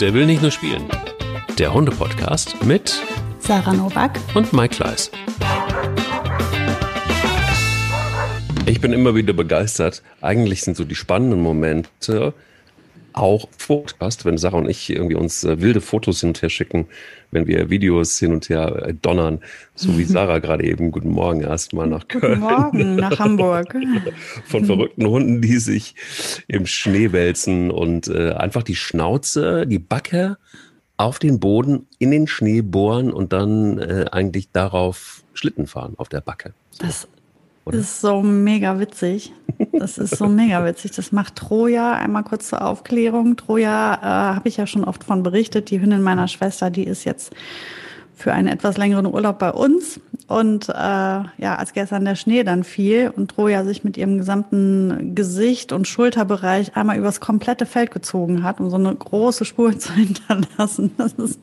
Der will nicht nur spielen. Der Hunde-Podcast mit Sarah Novak und Mike Kleiss. Ich bin immer wieder begeistert. Eigentlich sind so die spannenden Momente auch Podcast, wenn Sarah und ich irgendwie uns äh, wilde Fotos hin und her schicken, wenn wir Videos hin und her äh, donnern, so wie Sarah gerade eben. Guten Morgen erstmal nach Köln. Guten Morgen nach Hamburg. Von verrückten Hunden, die sich im Schnee wälzen und äh, einfach die Schnauze, die Backe auf den Boden in den Schnee bohren und dann äh, eigentlich darauf Schlitten fahren auf der Backe. So. Das oder? Das ist so mega witzig. Das ist so mega witzig. Das macht Troja. Einmal kurz zur Aufklärung. Troja äh, habe ich ja schon oft von berichtet. Die Hündin meiner Schwester, die ist jetzt für einen etwas längeren Urlaub bei uns. Und äh, ja, als gestern der Schnee dann fiel und Troja sich mit ihrem gesamten Gesicht und Schulterbereich einmal übers komplette Feld gezogen hat, um so eine große Spur zu hinterlassen. Das ist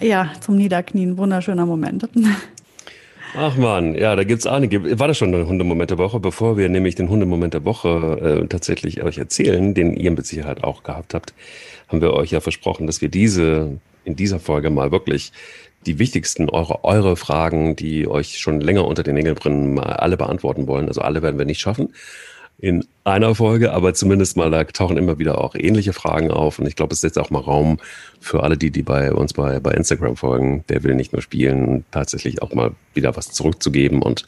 ja zum Niederknien wunderschöner Moment. Ach man, ja, da gibt's einige. War das schon ein Hundemoment der Woche? Bevor wir nämlich den Hundemoment der Woche äh, tatsächlich euch erzählen, den ihr mit Sicherheit auch gehabt habt, haben wir euch ja versprochen, dass wir diese in dieser Folge mal wirklich die wichtigsten eure, eure Fragen, die euch schon länger unter den Nägeln brennen, mal alle beantworten wollen. Also alle werden wir nicht schaffen in einer Folge, aber zumindest mal, da tauchen immer wieder auch ähnliche Fragen auf. Und ich glaube, es ist jetzt auch mal Raum für alle, die, die bei uns bei, bei Instagram folgen. Der will nicht nur spielen, tatsächlich auch mal wieder was zurückzugeben und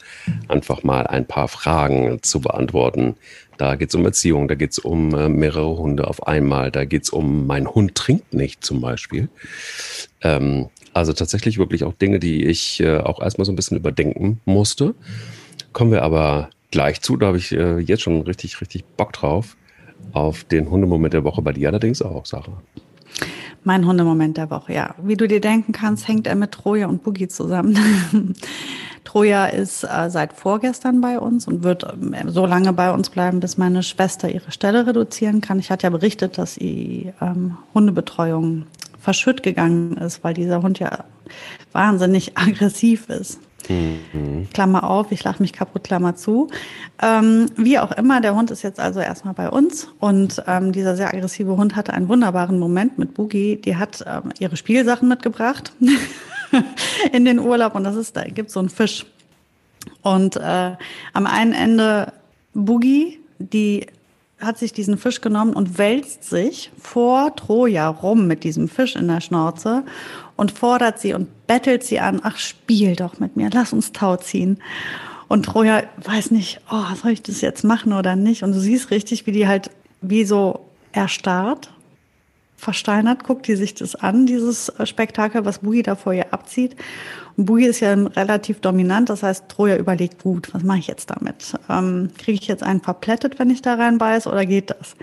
einfach mal ein paar Fragen zu beantworten. Da geht es um Erziehung, da geht es um äh, mehrere Hunde auf einmal, da geht es um mein Hund trinkt nicht zum Beispiel. Ähm, also tatsächlich wirklich auch Dinge, die ich äh, auch erstmal so ein bisschen überdenken musste. Kommen wir aber gleich zu. Da habe ich äh, jetzt schon richtig, richtig Bock drauf. Auf den Hundemoment der Woche bei dir allerdings auch, Sarah. Mein Hundemoment der Woche, ja. Wie du dir denken kannst, hängt er mit Troja und Boogie zusammen. Troja ist äh, seit vorgestern bei uns und wird äh, so lange bei uns bleiben, bis meine Schwester ihre Stelle reduzieren kann. Ich hatte ja berichtet, dass die ähm, Hundebetreuung verschütt gegangen ist, weil dieser Hund ja wahnsinnig aggressiv ist. Mhm. Klammer auf, ich lache mich kaputt, Klammer zu. Ähm, wie auch immer, der Hund ist jetzt also erstmal bei uns und ähm, dieser sehr aggressive Hund hatte einen wunderbaren Moment mit Boogie. Die hat ähm, ihre Spielsachen mitgebracht in den Urlaub und das ist, da gibt so einen Fisch. Und äh, am einen Ende Boogie, die hat sich diesen Fisch genommen und wälzt sich vor Troja rum mit diesem Fisch in der Schnauze und fordert sie und bettelt sie an, ach, spiel doch mit mir, lass uns Tau ziehen. Und Troja weiß nicht, oh, soll ich das jetzt machen oder nicht? Und du siehst richtig, wie die halt wie so erstarrt, versteinert, guckt die sich das an, dieses Spektakel, was Boogie da vor ihr abzieht. Und Boogie ist ja relativ dominant, das heißt, Troja überlegt, gut, was mache ich jetzt damit? Ähm, Kriege ich jetzt einen verplättet, wenn ich da reinbeiß, oder geht das?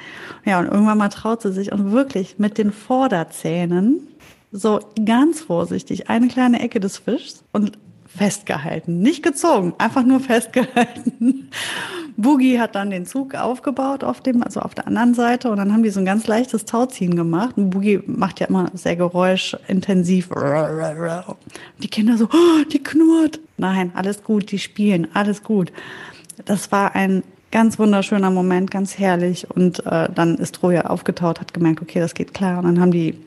Ja, und irgendwann mal traut sie sich und wirklich mit den Vorderzähnen so ganz vorsichtig eine kleine Ecke des Fischs und festgehalten. Nicht gezogen, einfach nur festgehalten. Boogie hat dann den Zug aufgebaut auf dem, also auf der anderen Seite und dann haben die so ein ganz leichtes Tauziehen gemacht. Und Boogie macht ja immer sehr geräuschintensiv. Die Kinder so, oh, die knurrt. Nein, alles gut, die spielen, alles gut. Das war ein ganz wunderschöner Moment, ganz herrlich. Und äh, dann ist Troja aufgetaut, hat gemerkt, okay, das geht klar. Und dann haben die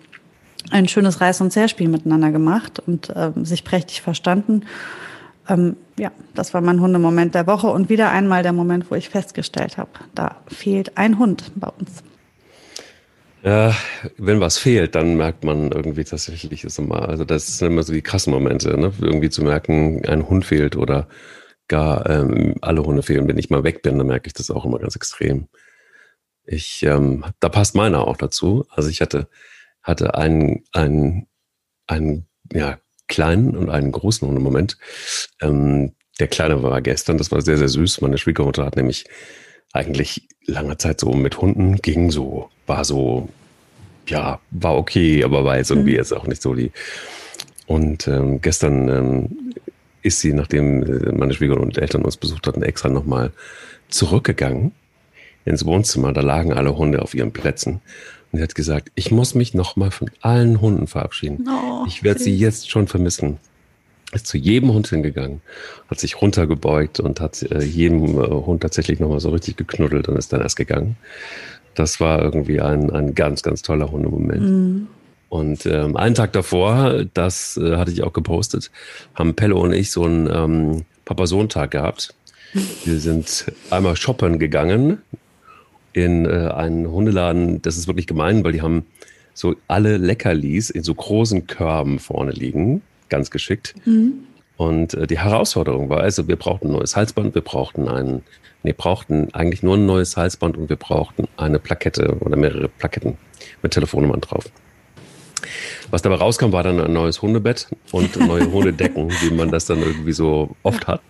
ein schönes Reiß- und Zerspiel miteinander gemacht und ähm, sich prächtig verstanden. Ähm, ja, das war mein Hundemoment der Woche und wieder einmal der Moment, wo ich festgestellt habe, da fehlt ein Hund bei uns. Ja, wenn was fehlt, dann merkt man irgendwie tatsächlich ist immer, also das sind immer so die krassen Momente, ne? irgendwie zu merken, ein Hund fehlt oder gar ähm, alle Hunde fehlen. Wenn ich mal weg bin, dann merke ich das auch immer ganz extrem. Ich, ähm, da passt meiner auch dazu. Also ich hatte hatte einen, einen, einen ja, kleinen und einen großen Hundemoment. Ähm, der Kleine war gestern, das war sehr, sehr süß. Meine Schwiegermutter hat nämlich eigentlich lange Zeit so mit Hunden ging so, war so, ja, war okay, aber war jetzt irgendwie mhm. jetzt auch nicht so die. Und ähm, gestern ähm, ist sie, nachdem äh, meine Schwiegermutter und Eltern uns besucht hatten, extra nochmal zurückgegangen ins Wohnzimmer. Da lagen alle Hunde auf ihren Plätzen. Und sie hat gesagt, ich muss mich nochmal von allen Hunden verabschieden. Oh, ich werde sie jetzt schon vermissen. Ist zu jedem Hund hingegangen, hat sich runtergebeugt und hat äh, jedem äh, Hund tatsächlich nochmal so richtig geknuddelt und ist dann erst gegangen. Das war irgendwie ein, ein ganz, ganz toller Hundemoment. Mhm. Und ähm, einen Tag davor, das äh, hatte ich auch gepostet, haben Pelle und ich so einen ähm, Papa-Sohn-Tag gehabt. Wir sind einmal shoppen gegangen in äh, einen Hundeladen. Das ist wirklich gemein, weil die haben so alle Leckerlis in so großen Körben vorne liegen. Ganz geschickt. Mhm. Und äh, die Herausforderung war also, wir brauchten ein neues Halsband, wir brauchten einen, nee, brauchten eigentlich nur ein neues Halsband und wir brauchten eine Plakette oder mehrere Plaketten mit Telefonnummern drauf. Was dabei rauskam, war dann ein neues Hundebett und neue Hundedecken, wie man das dann irgendwie so oft hat.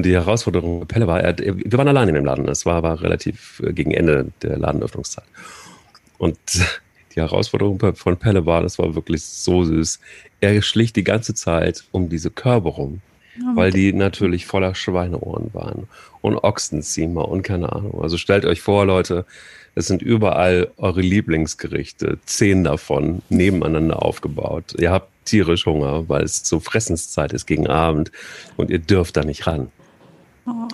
Und die Herausforderung bei Pelle war, er, wir waren allein in dem Laden. Es war, war relativ äh, gegen Ende der Ladenöffnungszeit. Und die Herausforderung von Pelle war, das war wirklich so süß. Er schlich die ganze Zeit um diese Körbe rum, oh, weil die natürlich voller Schweineohren waren und Ochsenziemer und keine Ahnung. Also stellt euch vor, Leute, es sind überall eure Lieblingsgerichte, zehn davon nebeneinander aufgebaut. Ihr habt tierisch Hunger, weil es so Fressenszeit ist gegen Abend und ihr dürft da nicht ran. Oh.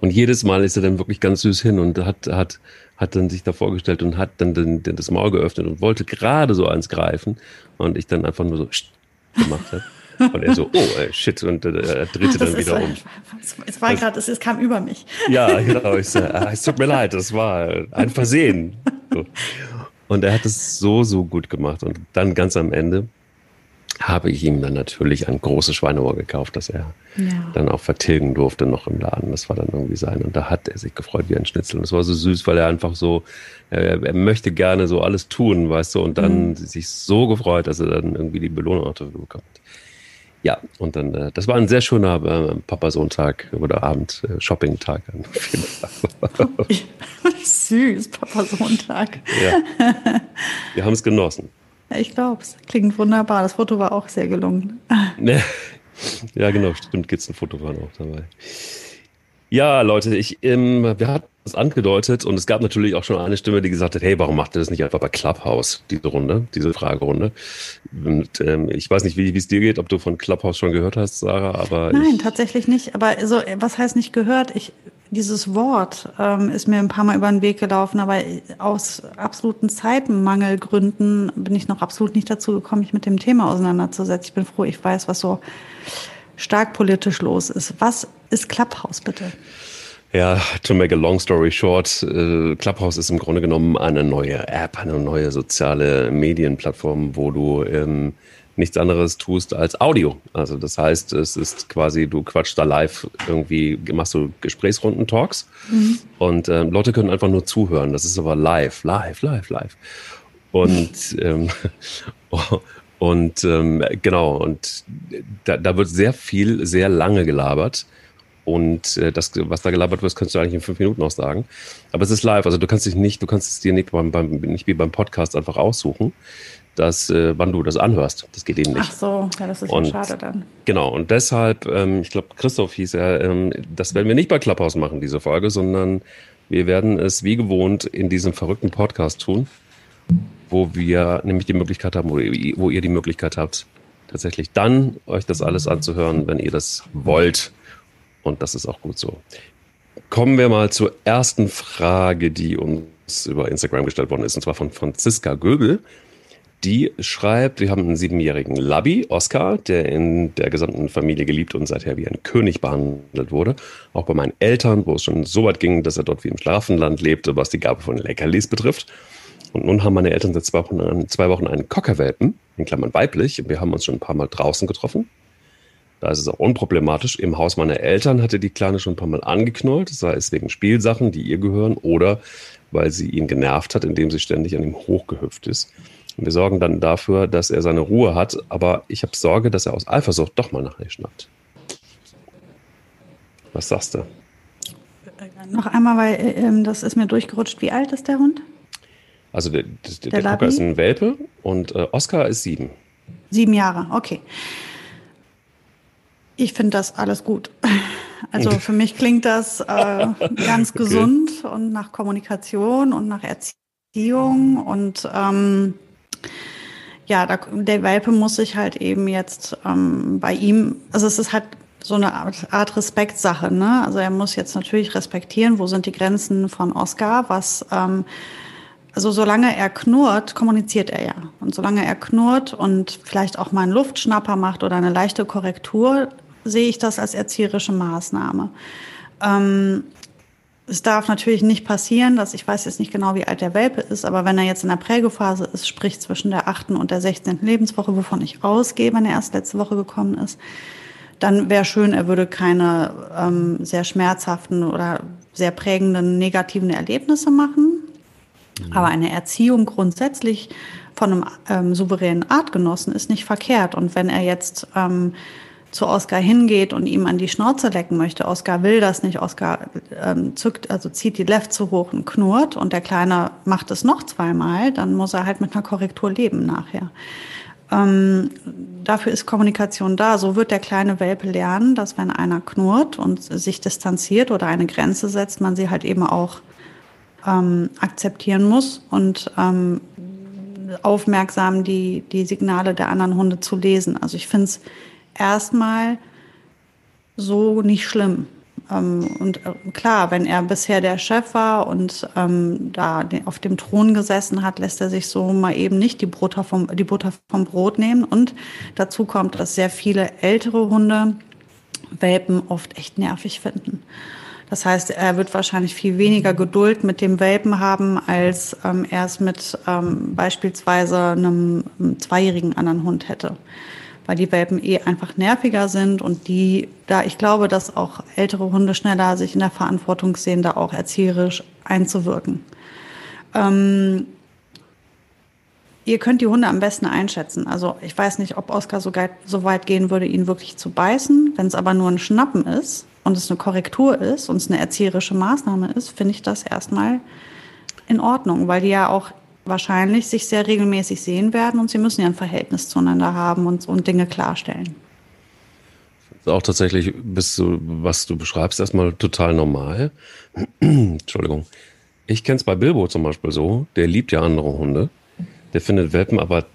Und jedes Mal ist er dann wirklich ganz süß hin und hat, hat, hat dann sich da vorgestellt und hat dann den, den, das Maul geöffnet und wollte gerade so eins greifen und ich dann einfach nur so gemacht habe. Und er so, oh, ey, shit, und äh, er drehte dann wieder um. Es war gerade, es, es kam über mich. Ja, genau. Ich so, ah, es tut mir leid, das war ein Versehen. So. Und er hat es so, so gut gemacht. Und dann ganz am Ende habe ich ihm dann natürlich ein großes Schweineohr gekauft, das er ja. dann auch vertilgen durfte noch im Laden. Das war dann irgendwie sein. Und da hat er sich gefreut wie ein Schnitzel. Und das war so süß, weil er einfach so, er, er möchte gerne so alles tun, weißt du, und dann mhm. sich so gefreut, dass er dann irgendwie die Belohnung auch dafür bekommt. Ja, und dann, äh, das war ein sehr schöner äh, Papa-Sohn-Tag oder Abend, äh, Shopping-Tag. Süß, Papa-Sohn-Tag. Ja. Wir haben es genossen. Ich glaube, es klingt wunderbar. Das Foto war auch sehr gelungen. ja, genau, stimmt, Kids ein Foto waren auch dabei. Ja, Leute, ich, ähm, wir hatten es angedeutet und es gab natürlich auch schon eine Stimme, die gesagt hat, hey, warum macht ihr das nicht einfach bei Clubhouse, diese Runde, diese Fragerunde? Und ähm, ich weiß nicht, wie es dir geht, ob du von Clubhouse schon gehört hast, Sarah, aber Nein, ich, tatsächlich nicht. Aber so, was heißt nicht gehört? Ich, dieses Wort ähm, ist mir ein paar Mal über den Weg gelaufen, aber aus absoluten Zeitmangelgründen bin ich noch absolut nicht dazu gekommen, mich mit dem Thema auseinanderzusetzen. Ich bin froh, ich weiß, was so stark politisch los ist. Was ist Clubhouse bitte? Ja, to make a long story short, äh, Clubhouse ist im Grunde genommen eine neue App, eine neue soziale Medienplattform, wo du ähm, nichts anderes tust als Audio. Also das heißt, es ist quasi, du quatschst da live irgendwie, machst du Gesprächsrunden, Talks mhm. und ähm, Leute können einfach nur zuhören. Das ist aber live, live, live, live. Und ähm, Und ähm, genau, und da, da wird sehr viel, sehr lange gelabert. Und äh, das, was da gelabert wird, kannst du eigentlich in fünf Minuten auch sagen. Aber es ist live, also du kannst dich nicht, du kannst es dir nicht beim, beim nicht wie beim Podcast einfach aussuchen, dass, äh, wann du das anhörst. Das geht eben nicht. Ach so, ja, das ist und, schade dann. Genau, und deshalb, ähm, ich glaube, Christoph hieß er, ähm, das werden wir nicht bei Clubhouse machen, diese Folge, sondern wir werden es wie gewohnt in diesem verrückten Podcast tun wo wir nämlich die Möglichkeit haben, wo ihr die Möglichkeit habt, tatsächlich dann euch das alles anzuhören, wenn ihr das wollt. Und das ist auch gut so. Kommen wir mal zur ersten Frage, die uns über Instagram gestellt worden ist, und zwar von Franziska Göbel. Die schreibt, wir haben einen siebenjährigen Labby, Oscar, der in der gesamten Familie geliebt und seither wie ein König behandelt wurde. Auch bei meinen Eltern, wo es schon so weit ging, dass er dort wie im Schlafenland lebte, was die Gabe von Leckerlis betrifft. Und nun haben meine Eltern seit zwei Wochen, zwei Wochen einen Cockerwelpen, in Klammern weiblich. Und wir haben uns schon ein paar Mal draußen getroffen. Da ist es auch unproblematisch. Im Haus meiner Eltern hatte die Kleine schon ein paar Mal angeknurrt, sei es wegen Spielsachen, die ihr gehören, oder weil sie ihn genervt hat, indem sie ständig an ihm hochgehüpft ist. Und wir sorgen dann dafür, dass er seine Ruhe hat, aber ich habe Sorge, dass er aus Eifersucht doch mal nach ihr schnappt. Was sagst du? Noch einmal, weil äh, das ist mir durchgerutscht. Wie alt ist der Hund? Also der, der, der, der Cocker ist ein Welpe und äh, Oscar ist sieben. Sieben Jahre, okay. Ich finde das alles gut. Also für mich klingt das äh, ganz gesund okay. und nach Kommunikation und nach Erziehung und ähm, ja, da, der Welpe muss sich halt eben jetzt ähm, bei ihm, also es ist halt so eine Art, Art Respektsache, ne? Also er muss jetzt natürlich respektieren, wo sind die Grenzen von Oscar, was ähm, also solange er knurrt, kommuniziert er ja. Und solange er knurrt und vielleicht auch mal einen Luftschnapper macht oder eine leichte Korrektur, sehe ich das als erzieherische Maßnahme. Ähm, es darf natürlich nicht passieren, dass ich weiß jetzt nicht genau, wie alt der Welpe ist, aber wenn er jetzt in der Prägephase ist, sprich zwischen der achten und der sechzehnten Lebenswoche, wovon ich ausgehe, wenn er erst letzte Woche gekommen ist, dann wäre schön, er würde keine ähm, sehr schmerzhaften oder sehr prägenden negativen Erlebnisse machen. Mhm. Aber eine Erziehung grundsätzlich von einem ähm, souveränen Artgenossen ist nicht verkehrt. Und wenn er jetzt ähm, zu Oskar hingeht und ihm an die Schnauze lecken möchte. Oskar will das nicht. Oskar ähm, zückt, also zieht die Left zu hoch und knurrt und der Kleine macht es noch zweimal, dann muss er halt mit einer Korrektur leben nachher. Ähm, dafür ist Kommunikation da. So wird der kleine Welpe lernen, dass wenn einer knurrt und sich distanziert oder eine Grenze setzt, man sie halt eben auch ähm, akzeptieren muss und ähm, aufmerksam die, die Signale der anderen Hunde zu lesen. Also ich finde es erstmal so nicht schlimm. Ähm, und äh, klar, wenn er bisher der Chef war und ähm, da auf dem Thron gesessen hat, lässt er sich so mal eben nicht die Butter vom, die Butter vom Brot nehmen. Und dazu kommt, dass sehr viele ältere Hunde Welpen oft echt nervig finden. Das heißt, er wird wahrscheinlich viel weniger Geduld mit dem Welpen haben, als ähm, er es mit ähm, beispielsweise einem, einem zweijährigen anderen Hund hätte weil die Welpen eh einfach nerviger sind und die, da ich glaube, dass auch ältere Hunde schneller sich in der Verantwortung sehen, da auch erzieherisch einzuwirken. Ähm, ihr könnt die Hunde am besten einschätzen. Also ich weiß nicht, ob Oskar so, so weit gehen würde, ihn wirklich zu beißen. Wenn es aber nur ein Schnappen ist und es eine Korrektur ist und es eine erzieherische Maßnahme ist, finde ich das erstmal in Ordnung, weil die ja auch wahrscheinlich sich sehr regelmäßig sehen werden und sie müssen ja ein Verhältnis zueinander haben und, und Dinge klarstellen. Auch tatsächlich bist du, was du beschreibst, erstmal total normal. Entschuldigung. Ich kenne es bei Bilbo zum Beispiel so, der liebt ja andere Hunde. Der findet Welpen aber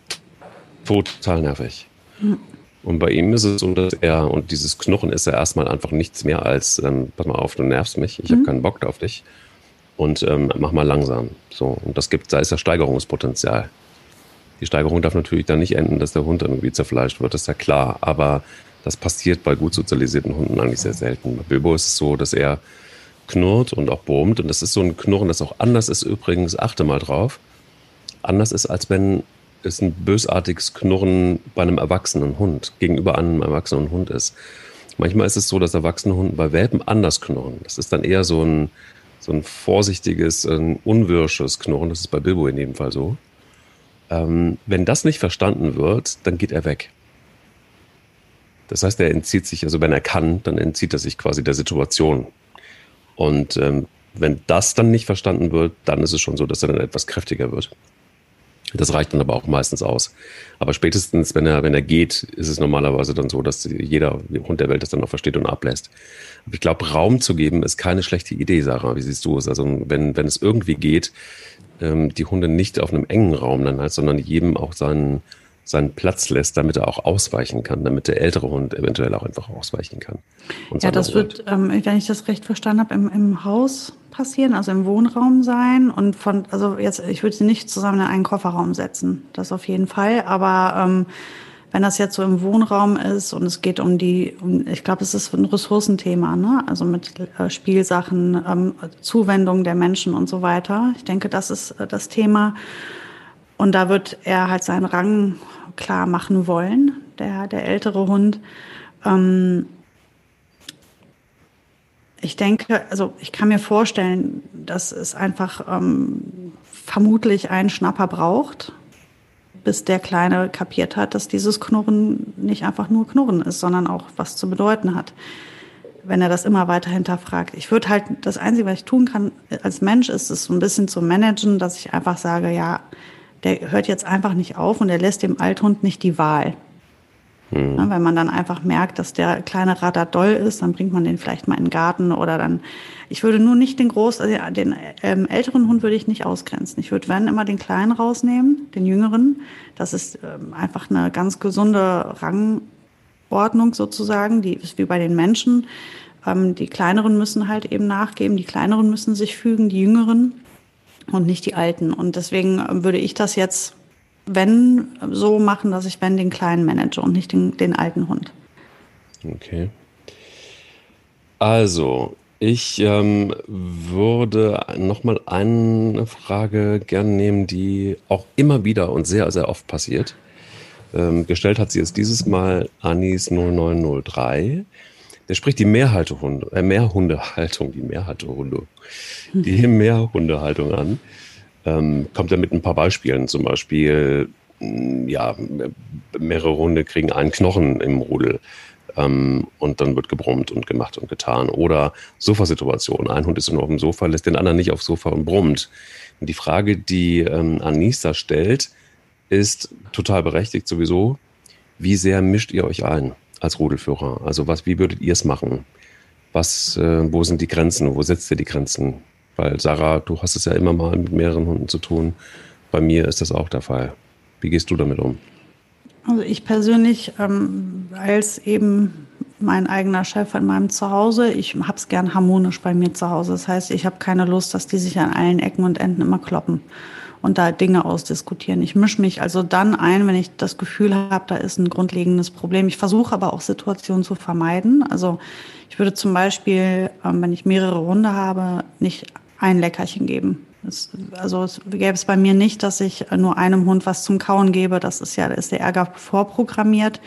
total nervig. Hm. Und bei ihm ist es so, dass er, und dieses Knochen ist ja erstmal einfach nichts mehr als, ähm, pass mal auf, du nervst mich, ich hm. habe keinen Bock auf dich und ähm, mach mal langsam. So, und das gibt, da ist ja Steigerungspotenzial. Die Steigerung darf natürlich dann nicht enden, dass der Hund irgendwie zerfleischt wird, das ist ja klar. Aber das passiert bei gut sozialisierten Hunden eigentlich sehr selten. Bei Bilbo ist es so, dass er knurrt und auch brummt. Und das ist so ein Knurren, das auch anders ist übrigens, achte mal drauf, anders ist, als wenn es ein bösartiges Knurren bei einem erwachsenen Hund gegenüber einem erwachsenen Hund ist. Manchmal ist es so, dass erwachsene Hunde bei Welpen anders knurren. Das ist dann eher so ein, so ein vorsichtiges, ein unwirsches Knurren. Das ist bei Bilbo in dem Fall so. Ähm, wenn das nicht verstanden wird, dann geht er weg. Das heißt, er entzieht sich, also wenn er kann, dann entzieht er sich quasi der Situation. Und ähm, wenn das dann nicht verstanden wird, dann ist es schon so, dass er dann etwas kräftiger wird. Das reicht dann aber auch meistens aus. Aber spätestens, wenn er, wenn er geht, ist es normalerweise dann so, dass jeder Hund der Welt das dann auch versteht und ablässt. Aber ich glaube, Raum zu geben ist keine schlechte Idee, Sarah. Wie siehst du es? Also, wenn, wenn es irgendwie geht, ähm, die Hunde nicht auf einem engen Raum dann halt, sondern jedem auch seinen, seinen Platz lässt, damit er auch ausweichen kann, damit der ältere Hund eventuell auch einfach ausweichen kann. ja, das wird, ähm, wenn ich das recht verstanden habe, im, im Haus passieren, also im Wohnraum sein und von, also jetzt, ich würde sie nicht zusammen in einen Kofferraum setzen, das auf jeden Fall, aber ähm, wenn das jetzt so im Wohnraum ist und es geht um die, um, ich glaube, es ist ein Ressourcenthema, ne? also mit äh, Spielsachen, ähm, Zuwendung der Menschen und so weiter. Ich denke, das ist äh, das Thema. Und da wird er halt seinen Rang klar machen wollen, der, der ältere Hund. Ähm, ich denke, also ich kann mir vorstellen, dass es einfach ähm, vermutlich einen Schnapper braucht, bis der Kleine kapiert hat, dass dieses Knurren nicht einfach nur Knurren ist, sondern auch was zu bedeuten hat. Wenn er das immer weiter hinterfragt. Ich würde halt, das Einzige, was ich tun kann als Mensch, ist es so ein bisschen zu managen, dass ich einfach sage, ja, der hört jetzt einfach nicht auf und er lässt dem Althund nicht die Wahl. Mhm. Ja, wenn man dann einfach merkt, dass der kleine Radar doll ist, dann bringt man den vielleicht mal in den Garten oder dann. Ich würde nur nicht den groß, also den ähm, älteren Hund würde ich nicht ausgrenzen. Ich würde, wenn immer den kleinen rausnehmen, den jüngeren. Das ist ähm, einfach eine ganz gesunde Rangordnung sozusagen, die ist wie bei den Menschen. Ähm, die kleineren müssen halt eben nachgeben, die kleineren müssen sich fügen, die jüngeren und nicht die alten. Und deswegen würde ich das jetzt, wenn, so machen, dass ich wenn den kleinen manage und nicht den, den alten Hund. Okay. Also, ich ähm, würde nochmal eine Frage gerne nehmen, die auch immer wieder und sehr, sehr oft passiert. Ähm, gestellt hat sie jetzt dieses Mal Anis 0903. Der spricht die Mehrhaltehunde, äh, Mehrhundehaltung, die Mehrhaltehunde, die Mehrhundehaltung an. Ähm, kommt er mit ein paar Beispielen, zum Beispiel, mm, ja, mehrere Hunde kriegen einen Knochen im Rudel ähm, und dann wird gebrummt und gemacht und getan. Oder Sofasituation. Ein Hund ist nur auf dem Sofa, lässt den anderen nicht aufs Sofa und brummt. Und die Frage, die ähm, Anissa stellt, ist total berechtigt sowieso. Wie sehr mischt ihr euch ein als Rudelführer? Also was, wie würdet ihr es machen? Was, äh, wo sind die Grenzen? Wo setzt ihr die Grenzen? Weil Sarah, du hast es ja immer mal mit mehreren Hunden zu tun. Bei mir ist das auch der Fall. Wie gehst du damit um? Also ich persönlich ähm, als eben mein eigener Chef in meinem Zuhause, ich habe es gern harmonisch bei mir zu Hause. Das heißt, ich habe keine Lust, dass die sich an allen Ecken und Enden immer kloppen und da Dinge ausdiskutieren. Ich mische mich also dann ein, wenn ich das Gefühl habe, da ist ein grundlegendes Problem. Ich versuche aber auch Situationen zu vermeiden. Also ich würde zum Beispiel, ähm, wenn ich mehrere Hunde habe, nicht ein Leckerchen geben. Es, also es gäbe es bei mir nicht, dass ich nur einem Hund was zum Kauen gebe. Das ist ja, da ist der Ärger vorprogrammiert.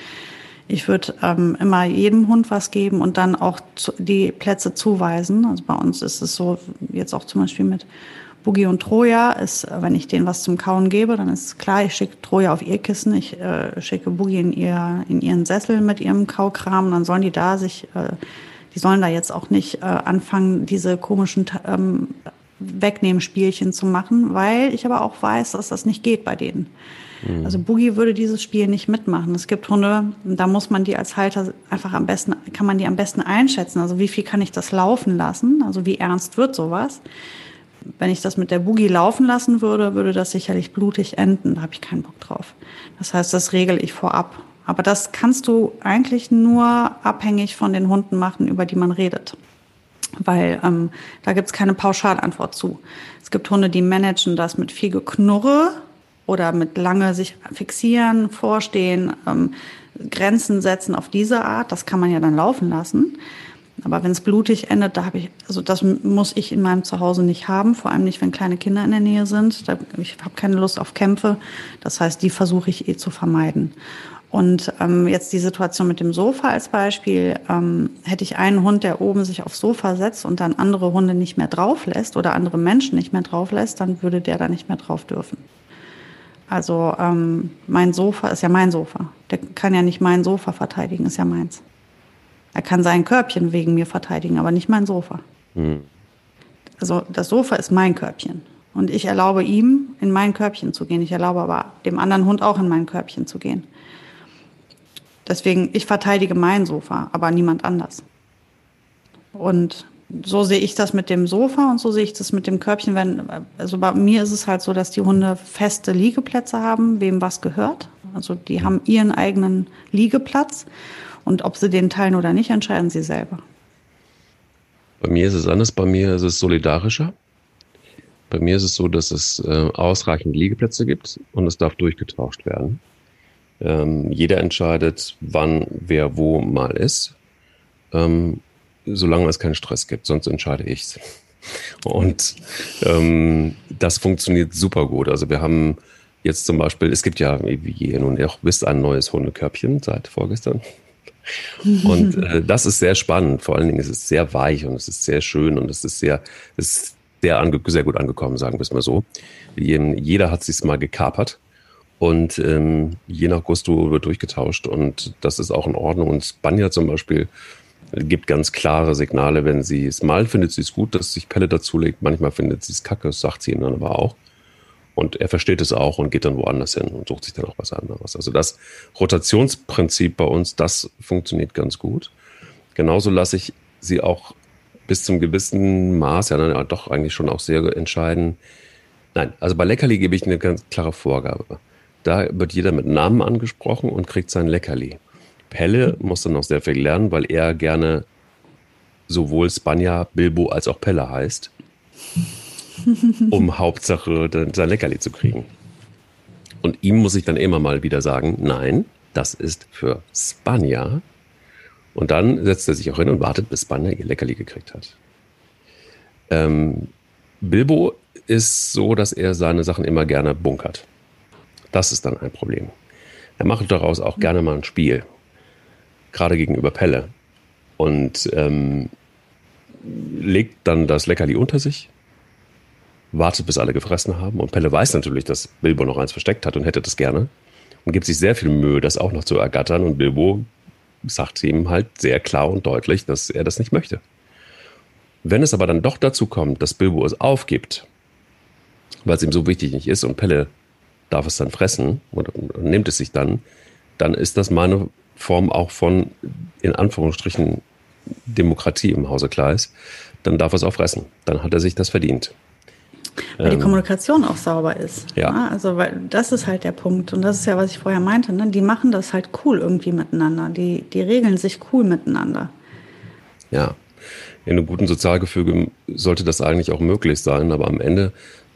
Ich würde ähm, immer jedem Hund was geben und dann auch zu, die Plätze zuweisen. Also bei uns ist es so, jetzt auch zum Beispiel mit Boogie und Troja, ist, wenn ich denen was zum Kauen gebe, dann ist klar, ich schicke Troja auf ihr Kissen, ich äh, schicke Boogie in, ihr, in ihren Sessel mit ihrem Kaukram dann sollen die da sich, äh, die sollen da jetzt auch nicht äh, anfangen, diese komischen ähm, Wegnehmen-Spielchen zu machen, weil ich aber auch weiß, dass das nicht geht bei denen. Mhm. Also Boogie würde dieses Spiel nicht mitmachen. Es gibt Hunde, da muss man die als Halter einfach am besten, kann man die am besten einschätzen. Also wie viel kann ich das laufen lassen? Also wie ernst wird sowas? Wenn ich das mit der Boogie laufen lassen würde, würde das sicherlich blutig enden. Da habe ich keinen Bock drauf. Das heißt, das regel ich vorab. Aber das kannst du eigentlich nur abhängig von den Hunden machen, über die man redet weil ähm, da gibt es keine Pauschalantwort zu. Es gibt Hunde, die managen das mit viel Geknurre oder mit lange sich fixieren, vorstehen, ähm, Grenzen setzen auf diese Art. Das kann man ja dann laufen lassen. Aber wenn es blutig endet, da habe ich, also das muss ich in meinem Zuhause nicht haben, vor allem nicht, wenn kleine Kinder in der Nähe sind. Da, ich habe keine Lust auf Kämpfe. Das heißt, die versuche ich eh zu vermeiden. Und ähm, jetzt die Situation mit dem Sofa als Beispiel. Ähm, hätte ich einen Hund, der oben sich aufs Sofa setzt und dann andere Hunde nicht mehr drauf lässt oder andere Menschen nicht mehr drauf lässt, dann würde der da nicht mehr drauf dürfen. Also ähm, mein Sofa ist ja mein Sofa. Der kann ja nicht mein Sofa verteidigen, ist ja meins. Er kann sein Körbchen wegen mir verteidigen, aber nicht mein Sofa. Hm. Also das Sofa ist mein Körbchen. Und ich erlaube ihm, in mein Körbchen zu gehen. Ich erlaube aber dem anderen Hund auch in mein Körbchen zu gehen. Deswegen, ich verteidige mein Sofa, aber niemand anders. Und so sehe ich das mit dem Sofa und so sehe ich das mit dem Körbchen. Wenn, also bei mir ist es halt so, dass die Hunde feste Liegeplätze haben, wem was gehört. Also die haben ihren eigenen Liegeplatz und ob sie den teilen oder nicht, entscheiden sie selber. Bei mir ist es anders. Bei mir ist es solidarischer. Bei mir ist es so, dass es äh, ausreichend Liegeplätze gibt und es darf durchgetauscht werden. Ähm, jeder entscheidet, wann wer wo mal ist, ähm, solange es keinen Stress gibt, sonst entscheide ich's. Und ähm, das funktioniert super gut. Also wir haben jetzt zum Beispiel, es gibt ja, wie ihr nun auch wisst, ein neues Hundekörbchen seit vorgestern. Und äh, das ist sehr spannend. Vor allen Dingen ist es sehr weich und es ist sehr schön und es ist sehr, es ist sehr, sehr gut angekommen, sagen wir es mal so. Jeder hat sich mal gekapert und ähm, je nach Gusto wird durchgetauscht und das ist auch in Ordnung. Und Spanja zum Beispiel gibt ganz klare Signale, wenn sie es mal findet, sie es gut, dass sich Pelle dazulegt. Manchmal findet sie es kacke, das sagt sie ihm dann aber auch. Und er versteht es auch und geht dann woanders hin und sucht sich dann auch was anderes. Also das Rotationsprinzip bei uns, das funktioniert ganz gut. Genauso lasse ich sie auch bis zum gewissen Maß, ja, dann doch eigentlich schon auch sehr entscheiden. Nein, also bei Leckerli gebe ich eine ganz klare Vorgabe. Da wird jeder mit Namen angesprochen und kriegt sein Leckerli. Pelle muss dann noch sehr viel lernen, weil er gerne sowohl Spanja, Bilbo als auch Pelle heißt. Um Hauptsache sein Leckerli zu kriegen. Und ihm muss ich dann immer mal wieder sagen, nein, das ist für Spanja. Und dann setzt er sich auch hin und wartet, bis Spanja ihr Leckerli gekriegt hat. Ähm, Bilbo ist so, dass er seine Sachen immer gerne bunkert. Das ist dann ein Problem. Er macht daraus auch gerne mal ein Spiel. Gerade gegenüber Pelle. Und ähm, legt dann das Leckerli unter sich, wartet, bis alle gefressen haben. Und Pelle weiß natürlich, dass Bilbo noch eins versteckt hat und hätte das gerne. Und gibt sich sehr viel Mühe, das auch noch zu ergattern. Und Bilbo sagt ihm halt sehr klar und deutlich, dass er das nicht möchte. Wenn es aber dann doch dazu kommt, dass Bilbo es aufgibt, weil es ihm so wichtig nicht ist und Pelle darf es dann fressen und, und nimmt es sich dann, dann ist das meine Form auch von, in Anführungsstrichen, Demokratie im Hause Kleis, dann darf er es auch fressen. Dann hat er sich das verdient. Weil die ähm, Kommunikation auch sauber ist. Ja. Ne? Also, weil das ist halt der Punkt. Und das ist ja, was ich vorher meinte. Ne? Die machen das halt cool irgendwie miteinander. Die, die regeln sich cool miteinander. Ja. In einem guten Sozialgefüge sollte das eigentlich auch möglich sein. Aber am Ende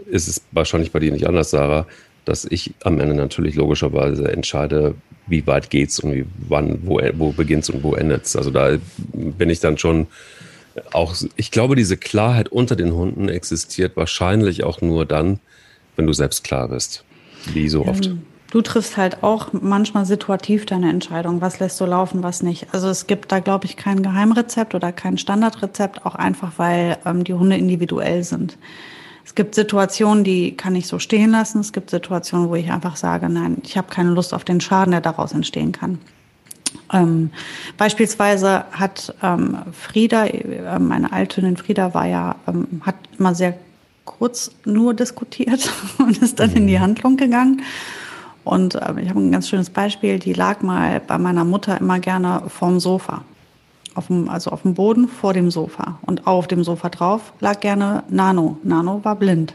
ist es wahrscheinlich bei dir nicht anders, Sarah, dass ich am Ende natürlich logischerweise entscheide, wie weit geht's und wie, wann, wo, wo beginnt's und wo endet's. Also da bin ich dann schon auch, ich glaube, diese Klarheit unter den Hunden existiert wahrscheinlich auch nur dann, wenn du selbst klar bist. Wie so oft. Du triffst halt auch manchmal situativ deine Entscheidung, was lässt du laufen, was nicht. Also es gibt da, glaube ich, kein Geheimrezept oder kein Standardrezept, auch einfach, weil ähm, die Hunde individuell sind. Es gibt Situationen, die kann ich so stehen lassen. Es gibt Situationen, wo ich einfach sage, nein, ich habe keine Lust auf den Schaden, der daraus entstehen kann. Ähm, beispielsweise hat ähm, Frieda, äh, meine Althündin Frieda war ja, ähm, hat immer sehr kurz nur diskutiert und ist dann in die mhm. Handlung gegangen. Und äh, ich habe ein ganz schönes Beispiel, die lag mal bei meiner Mutter immer gerne vorm Sofa auf dem, also auf dem Boden vor dem Sofa. Und auf dem Sofa drauf lag gerne Nano. Nano war blind.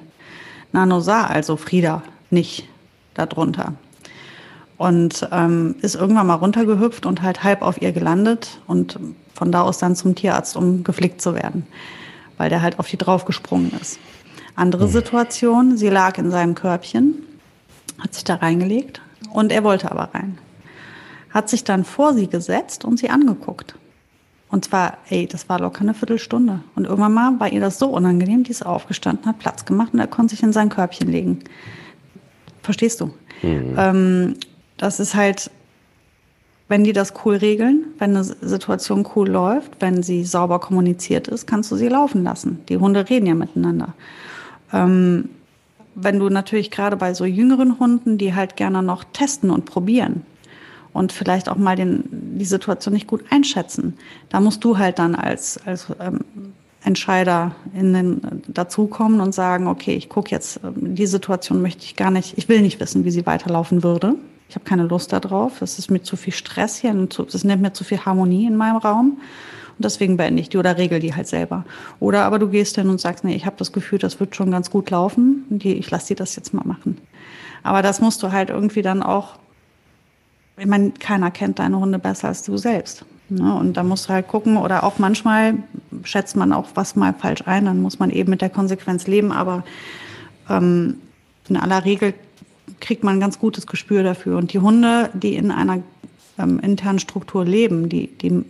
Nano sah also Frieda nicht darunter. Und ähm, ist irgendwann mal runtergehüpft und halt halb auf ihr gelandet und von da aus dann zum Tierarzt, um geflickt zu werden, weil der halt auf die draufgesprungen ist. Andere mhm. Situation, sie lag in seinem Körbchen, hat sich da reingelegt und er wollte aber rein. Hat sich dann vor sie gesetzt und sie angeguckt. Und zwar, ey, das war locker eine Viertelstunde. Und irgendwann mal war ihr das so unangenehm, die ist aufgestanden, hat Platz gemacht und er konnte sich in sein Körbchen legen. Verstehst du? Mhm. Ähm, das ist halt, wenn die das cool regeln, wenn eine Situation cool läuft, wenn sie sauber kommuniziert ist, kannst du sie laufen lassen. Die Hunde reden ja miteinander. Ähm, wenn du natürlich gerade bei so jüngeren Hunden, die halt gerne noch testen und probieren, und vielleicht auch mal den, die Situation nicht gut einschätzen. Da musst du halt dann als, als ähm, Entscheider in den, dazukommen und sagen, okay, ich gucke jetzt, ähm, die Situation möchte ich gar nicht, ich will nicht wissen, wie sie weiterlaufen würde. Ich habe keine Lust darauf. Es ist mir zu viel Stress hier, es nimmt mir zu viel Harmonie in meinem Raum. Und deswegen beende ich die oder regel die halt selber. Oder aber du gehst hin und sagst, nee, ich habe das Gefühl, das wird schon ganz gut laufen. Die, ich lasse die das jetzt mal machen. Aber das musst du halt irgendwie dann auch ich meine, keiner kennt deine Hunde besser als du selbst. Ne? Und da musst du halt gucken, oder auch manchmal schätzt man auch was mal falsch ein, dann muss man eben mit der Konsequenz leben, aber ähm, in aller Regel kriegt man ein ganz gutes Gespür dafür. Und die Hunde, die in einer ähm, internen Struktur leben, die, die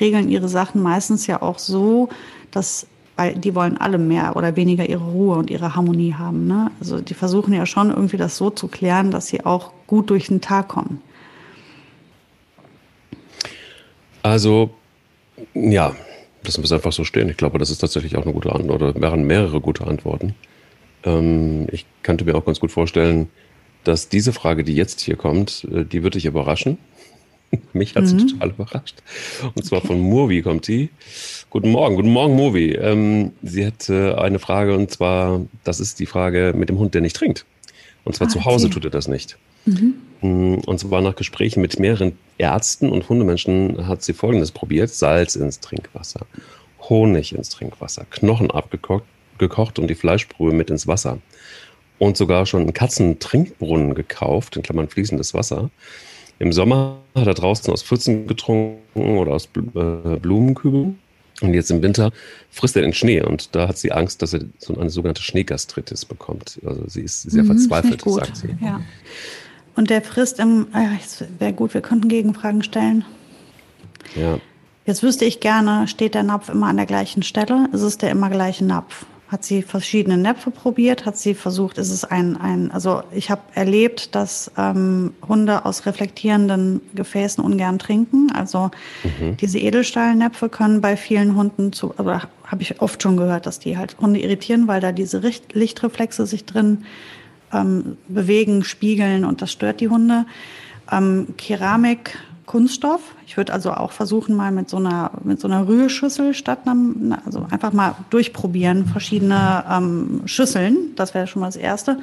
regeln ihre Sachen meistens ja auch so, dass weil die wollen alle mehr oder weniger ihre Ruhe und ihre Harmonie haben. Ne? Also die versuchen ja schon irgendwie das so zu klären, dass sie auch gut durch den Tag kommen. Also, ja, wir es einfach so stehen. Ich glaube, das ist tatsächlich auch eine gute Antwort oder wären mehrere gute Antworten. Ähm, ich könnte mir auch ganz gut vorstellen, dass diese Frage, die jetzt hier kommt, äh, die wird dich überraschen. Mich hat sie mhm. total überrascht. Und zwar von Movi kommt die. Guten Morgen, guten Morgen, Movi. Ähm, sie hat äh, eine Frage und zwar, das ist die Frage mit dem Hund, der nicht trinkt. Und zwar ah, zu Hause okay. tut er das nicht. Mhm. Mm, und zwar nach Gesprächen mit mehreren Ärzten und Hundemenschen hat sie Folgendes probiert. Salz ins Trinkwasser, Honig ins Trinkwasser, Knochen abgekocht gekocht und die Fleischbrühe mit ins Wasser. Und sogar schon einen Katzentrinkbrunnen gekauft, in Klammern fließendes Wasser. Im Sommer hat er draußen aus Pfützen getrunken oder aus äh, Blumenkübeln. Und jetzt im Winter frisst er den Schnee und da hat sie Angst, dass er so eine sogenannte Schneegastritis bekommt. Also sie ist sehr mhm, verzweifelt, sagt sie. Ja. Und der frisst im, ah es wäre gut, wir könnten Gegenfragen stellen. Ja. Jetzt wüsste ich gerne, steht der Napf immer an der gleichen Stelle? Ist es der immer gleiche Napf? Hat sie verschiedene Näpfe probiert? Hat sie versucht, ist es ein, ein also ich habe erlebt, dass ähm, Hunde aus reflektierenden Gefäßen ungern trinken. Also mhm. diese Edelstahlnäpfe können bei vielen Hunden zu, aber habe ich oft schon gehört, dass die halt Hunde irritieren, weil da diese Lichtreflexe sich drin ähm, bewegen, spiegeln und das stört die Hunde. Ähm, Keramik Kunststoff. Ich würde also auch versuchen, mal mit so einer, mit so einer Rührschüssel statt einem, also einfach mal durchprobieren, verschiedene ähm, Schüsseln. Das wäre schon mal das Erste.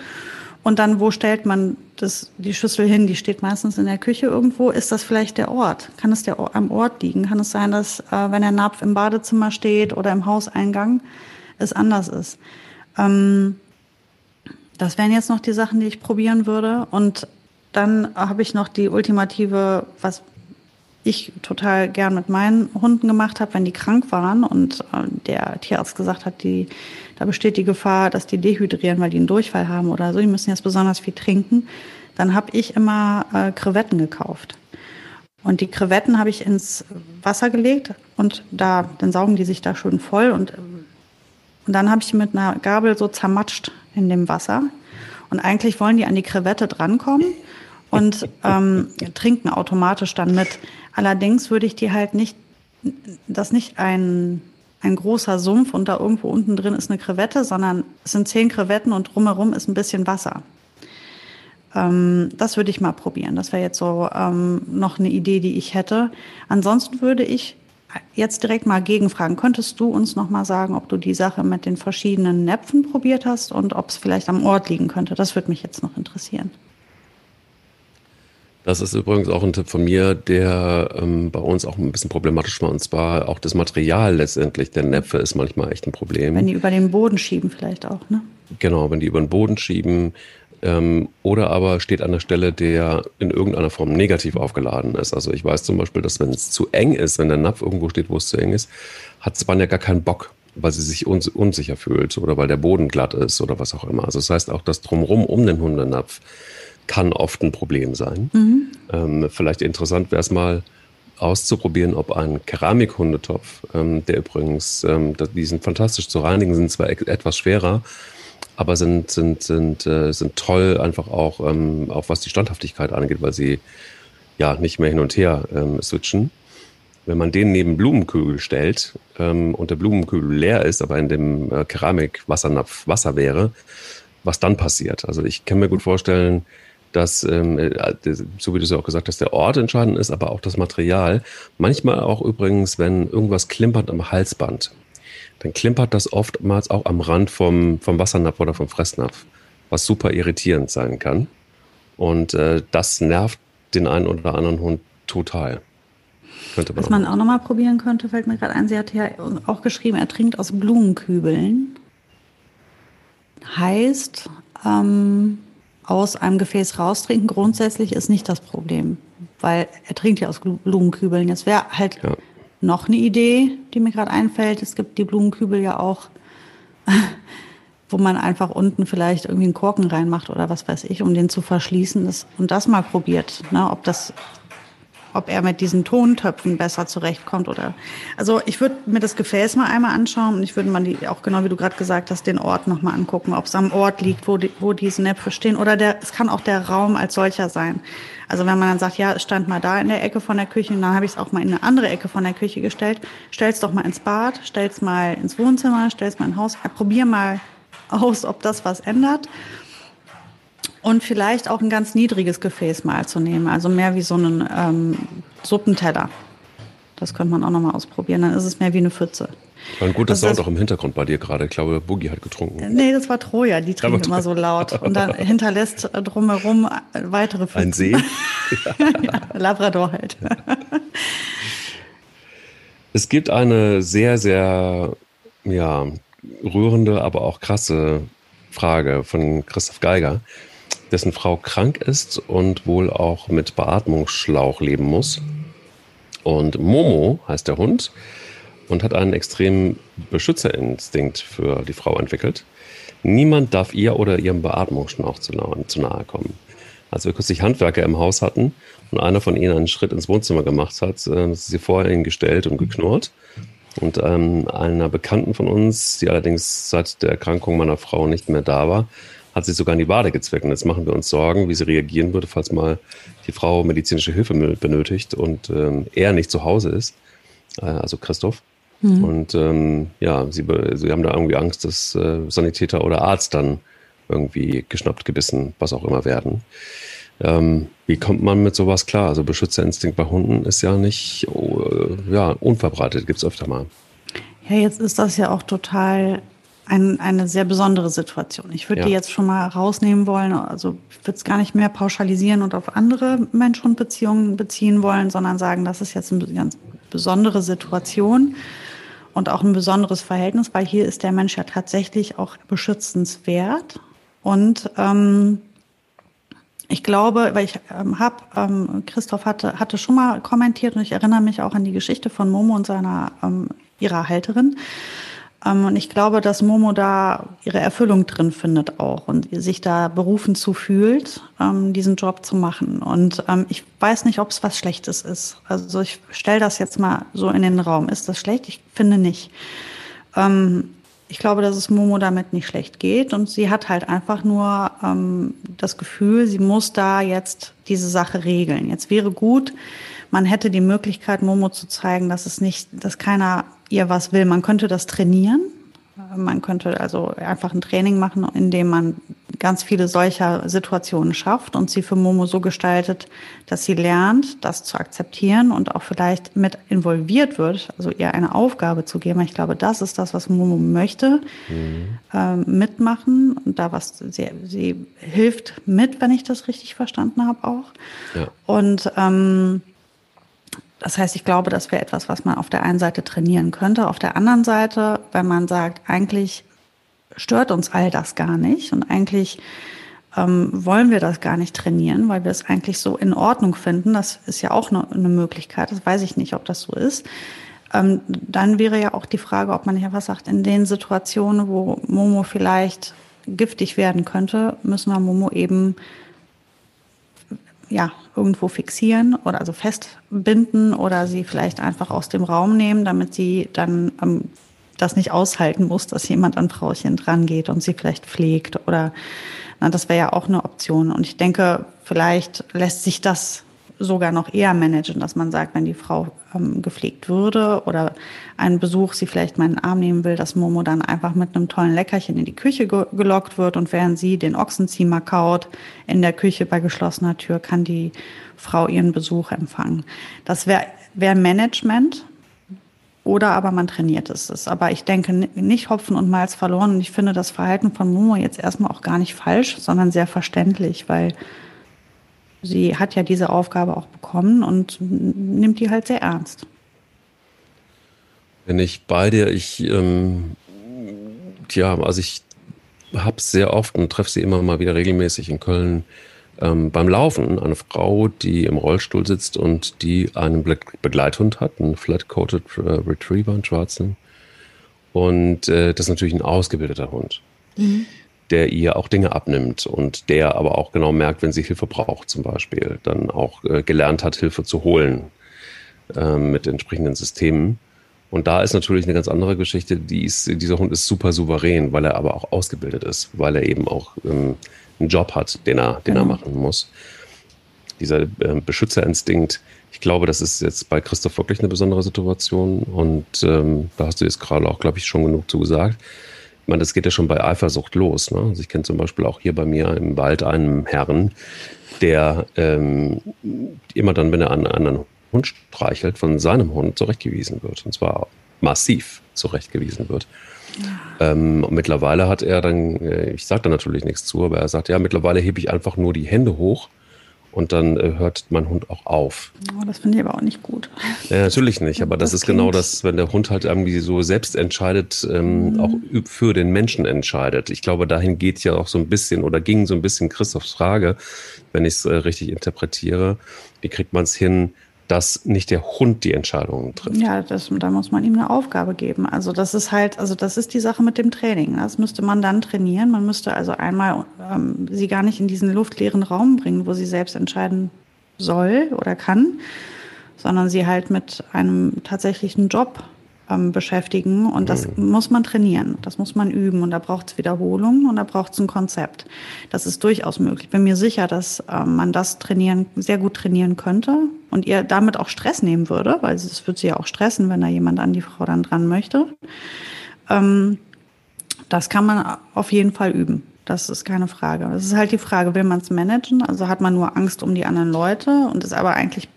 Und dann, wo stellt man das, die Schüssel hin? Die steht meistens in der Küche irgendwo. Ist das vielleicht der Ort? Kann es der, am Ort liegen? Kann es sein, dass, äh, wenn der Napf im Badezimmer steht oder im Hauseingang, es anders ist? Ähm, das wären jetzt noch die Sachen, die ich probieren würde. Und dann habe ich noch die ultimative, was ich total gern mit meinen Hunden gemacht habe, wenn die krank waren und äh, der Tierarzt gesagt hat, die, da besteht die Gefahr, dass die dehydrieren, weil die einen Durchfall haben oder so, die müssen jetzt besonders viel trinken, dann habe ich immer äh, Krevetten gekauft. Und die Krevetten habe ich ins Wasser gelegt und da, dann saugen die sich da schön voll und, und dann habe ich mit einer Gabel so zermatscht in dem Wasser. Und eigentlich wollen die an die Krevette drankommen und ähm, trinken automatisch dann mit. Allerdings würde ich die halt nicht, das nicht ein, ein großer Sumpf und da irgendwo unten drin ist eine Krevette, sondern es sind zehn Krevetten und drumherum ist ein bisschen Wasser. Ähm, das würde ich mal probieren. Das wäre jetzt so ähm, noch eine Idee, die ich hätte. Ansonsten würde ich jetzt direkt mal gegenfragen. Könntest du uns noch mal sagen, ob du die Sache mit den verschiedenen Näpfen probiert hast und ob es vielleicht am Ort liegen könnte? Das würde mich jetzt noch interessieren. Das ist übrigens auch ein Tipp von mir, der ähm, bei uns auch ein bisschen problematisch war. Und zwar auch das Material letztendlich der Näpfe ist manchmal echt ein Problem. Wenn die über den Boden schieben vielleicht auch, ne? Genau, wenn die über den Boden schieben. Ähm, oder aber steht an der Stelle, der in irgendeiner Form negativ aufgeladen ist. Also ich weiß zum Beispiel, dass wenn es zu eng ist, wenn der Napf irgendwo steht, wo es zu eng ist, hat Spanja gar keinen Bock, weil sie sich uns unsicher fühlt oder weil der Boden glatt ist oder was auch immer. Also das heißt auch das Drumherum um den Hundenapf kann oft ein Problem sein. Mhm. Ähm, vielleicht interessant wäre es mal auszuprobieren, ob ein Keramikhundetopf, ähm, der übrigens, ähm, die sind fantastisch zu reinigen, sind zwar etwas schwerer, aber sind, sind, sind, äh, sind toll einfach auch, ähm, auch was die Standhaftigkeit angeht, weil sie ja nicht mehr hin und her ähm, switchen. Wenn man den neben Blumenkübel stellt ähm, und der Blumenkübel leer ist, aber in dem äh, Keramikwassernapf Wasser wäre, was dann passiert. Also ich kann mir gut vorstellen, dass, ähm, äh, so wie du es ja auch gesagt hast, der Ort entscheidend ist, aber auch das Material. Manchmal auch übrigens, wenn irgendwas klimpert am Halsband, dann klimpert das oftmals auch am Rand vom, vom Wassernapf oder vom Fressnapf, was super irritierend sein kann. Und äh, das nervt den einen oder anderen Hund total. Man was man auch nochmal probieren könnte, fällt mir gerade ein, sie hat ja auch geschrieben, er trinkt aus Blumenkübeln. Heißt, ähm, aus einem Gefäß raustrinken grundsätzlich ist nicht das Problem, weil er trinkt ja aus Blumenkübeln. Jetzt wäre halt ja. noch eine Idee, die mir gerade einfällt. Es gibt die Blumenkübel ja auch, wo man einfach unten vielleicht irgendwie einen Korken reinmacht oder was weiß ich, um den zu verschließen. Das, und das mal probiert, ne, ob das ob er mit diesen Tontöpfen besser zurechtkommt oder. Also ich würde mir das Gefäß mal einmal anschauen und ich würde mal die, auch genau wie du gerade gesagt hast, den Ort nochmal angucken, ob es am Ort liegt, wo, die, wo diese Näpfe stehen. Oder der, es kann auch der Raum als solcher sein. Also wenn man dann sagt, ja, es stand mal da in der Ecke von der Küche, dann habe ich es auch mal in eine andere Ecke von der Küche gestellt. Stell's doch mal ins Bad, stell's mal ins Wohnzimmer, stell's mal ins Haus. Probier mal aus, ob das was ändert. Und vielleicht auch ein ganz niedriges Gefäß mal zu nehmen, also mehr wie so einen ähm, Suppenteller. Das könnte man auch nochmal ausprobieren, dann ist es mehr wie eine Pfütze. War ein guter also Sound auch im Hintergrund bei dir gerade. Ich glaube, Boogie hat getrunken. Nee, das war Troja, die trinkt immer so laut und dann hinterlässt drumherum weitere Pfützen. Ein See? ja, Labrador halt. es gibt eine sehr, sehr ja, rührende, aber auch krasse Frage von Christoph Geiger dessen Frau krank ist und wohl auch mit Beatmungsschlauch leben muss. Und Momo heißt der Hund. und hat einen extremen Beschützerinstinkt für die Frau entwickelt. Niemand darf ihr oder ihrem Beatmungsschnauch zu nahe, kommen. Als wir kürzlich Handwerker im Haus hatten und einer von ihnen einen Schritt ins Wohnzimmer gemacht hat, äh, ist sie vorher hingestellt und geknurrt. Und ähm, einer Bekannten von uns, die allerdings seit der Erkrankung meiner Frau nicht mehr da war, hat sie sogar in die Wade gezwickt. Und jetzt machen wir uns Sorgen, wie sie reagieren würde, falls mal die Frau medizinische Hilfe benötigt und ähm, er nicht zu Hause ist, äh, also Christoph. Mhm. Und ähm, ja, sie, sie haben da irgendwie Angst, dass äh, Sanitäter oder Arzt dann irgendwie geschnappt, gebissen, was auch immer werden. Ähm, wie kommt man mit sowas klar? Also Beschützerinstinkt bei Hunden ist ja nicht äh, ja, unverbreitet, gibt es öfter mal. Ja, jetzt ist das ja auch total ein, eine sehr besondere Situation. Ich würde ja. die jetzt schon mal rausnehmen wollen. Also ich würde es gar nicht mehr pauschalisieren und auf andere Mensch-Hund-Beziehungen beziehen wollen, sondern sagen, das ist jetzt eine ganz besondere Situation und auch ein besonderes Verhältnis, weil hier ist der Mensch ja tatsächlich auch beschützenswert. Und ähm, ich glaube, weil ich ähm, habe, ähm, Christoph hatte, hatte schon mal kommentiert und ich erinnere mich auch an die Geschichte von Momo und seiner ähm, ihrer Halterin. Ähm, und ich glaube, dass Momo da ihre Erfüllung drin findet auch und sich da berufen zu fühlt, ähm, diesen Job zu machen. Und ähm, ich weiß nicht, ob es was Schlechtes ist. Also ich stelle das jetzt mal so in den Raum. Ist das schlecht? Ich finde nicht. Ich glaube, dass es Momo damit nicht schlecht geht und sie hat halt einfach nur das Gefühl, sie muss da jetzt diese Sache regeln. Jetzt wäre gut, man hätte die Möglichkeit, Momo zu zeigen, dass es nicht, dass keiner ihr was will. Man könnte das trainieren. Man könnte also einfach ein Training machen, in dem man ganz viele solcher Situationen schafft und sie für Momo so gestaltet, dass sie lernt, das zu akzeptieren und auch vielleicht mit involviert wird, also ihr eine Aufgabe zu geben. Ich glaube, das ist das, was Momo möchte, mhm. äh, mitmachen und da was sie, sie hilft mit, wenn ich das richtig verstanden habe auch. Ja. Und ähm, das heißt, ich glaube, das wäre etwas, was man auf der einen Seite trainieren könnte. Auf der anderen Seite, wenn man sagt, eigentlich stört uns all das gar nicht und eigentlich ähm, wollen wir das gar nicht trainieren, weil wir es eigentlich so in Ordnung finden. Das ist ja auch eine, eine Möglichkeit. Das weiß ich nicht, ob das so ist. Ähm, dann wäre ja auch die Frage, ob man ja was sagt, in den Situationen, wo Momo vielleicht giftig werden könnte, müssen wir Momo eben ja, irgendwo fixieren oder also festbinden oder sie vielleicht einfach aus dem Raum nehmen, damit sie dann ähm, das nicht aushalten muss, dass jemand an Frauchen dran geht und sie vielleicht pflegt oder na, das wäre ja auch eine Option. Und ich denke, vielleicht lässt sich das sogar noch eher managen, dass man sagt, wenn die Frau ähm, gepflegt würde oder einen Besuch sie vielleicht mal in den Arm nehmen will, dass Momo dann einfach mit einem tollen Leckerchen in die Küche ge gelockt wird und während sie den Ochsenziemer kaut in der Küche bei geschlossener Tür, kann die Frau ihren Besuch empfangen. Das wäre wär Management. Oder aber man trainiert es. Aber ich denke nicht Hopfen und Malz verloren. Und ich finde das Verhalten von Momo jetzt erstmal auch gar nicht falsch, sondern sehr verständlich, weil sie hat ja diese Aufgabe auch bekommen und nimmt die halt sehr ernst. Wenn ich bei dir, ich, ähm, tja, also ich habe sehr oft und treffe sie immer mal wieder regelmäßig in Köln ähm, beim Laufen. Eine Frau, die im Rollstuhl sitzt und die einen Begleithund hat, einen Flat-Coated äh, Retriever, einen schwarzen. Und äh, das ist natürlich ein ausgebildeter Hund. Mhm der ihr auch Dinge abnimmt und der aber auch genau merkt, wenn sie Hilfe braucht zum Beispiel, dann auch äh, gelernt hat, Hilfe zu holen äh, mit entsprechenden Systemen. Und da ist natürlich eine ganz andere Geschichte. Die ist, dieser Hund ist super souverän, weil er aber auch ausgebildet ist, weil er eben auch ähm, einen Job hat, den er, den er mhm. machen muss. Dieser äh, Beschützerinstinkt, ich glaube, das ist jetzt bei Christoph wirklich eine besondere Situation. Und ähm, da hast du jetzt gerade auch, glaube ich, schon genug zu gesagt. Ich meine, das geht ja schon bei Eifersucht los. Ne? Also ich kenne zum Beispiel auch hier bei mir im Wald einen Herrn, der ähm, immer dann, wenn er einen anderen Hund streichelt, von seinem Hund zurechtgewiesen wird. Und zwar massiv zurechtgewiesen wird. Ja. Ähm, mittlerweile hat er dann, äh, ich sage da natürlich nichts zu, aber er sagt, ja, mittlerweile hebe ich einfach nur die Hände hoch und dann äh, hört mein Hund auch auf. Oh, das finde ich aber auch nicht gut. Ja, natürlich nicht, aber das, das ist genau das, wenn der Hund halt irgendwie so selbst entscheidet, ähm, mhm. auch für den Menschen entscheidet. Ich glaube, dahin geht ja auch so ein bisschen oder ging so ein bisschen Christophs Frage, wenn ich es äh, richtig interpretiere. Wie kriegt man es hin, dass nicht der Hund die Entscheidungen trifft. Ja, das, da muss man ihm eine Aufgabe geben. Also das ist halt, also das ist die Sache mit dem Training. Das müsste man dann trainieren. Man müsste also einmal ähm, sie gar nicht in diesen luftleeren Raum bringen, wo sie selbst entscheiden soll oder kann, sondern sie halt mit einem tatsächlichen Job ähm, beschäftigen. Und das mhm. muss man trainieren, das muss man üben. Und da braucht es Wiederholungen und da braucht es ein Konzept. Das ist durchaus möglich. Ich bin mir sicher, dass ähm, man das trainieren, sehr gut trainieren könnte und ihr damit auch Stress nehmen würde, weil es wird sie ja auch stressen, wenn da jemand an die Frau dann dran möchte. Ähm, das kann man auf jeden Fall üben. Das ist keine Frage. Es ist halt die Frage, will man es managen? Also hat man nur Angst um die anderen Leute und ist aber eigentlich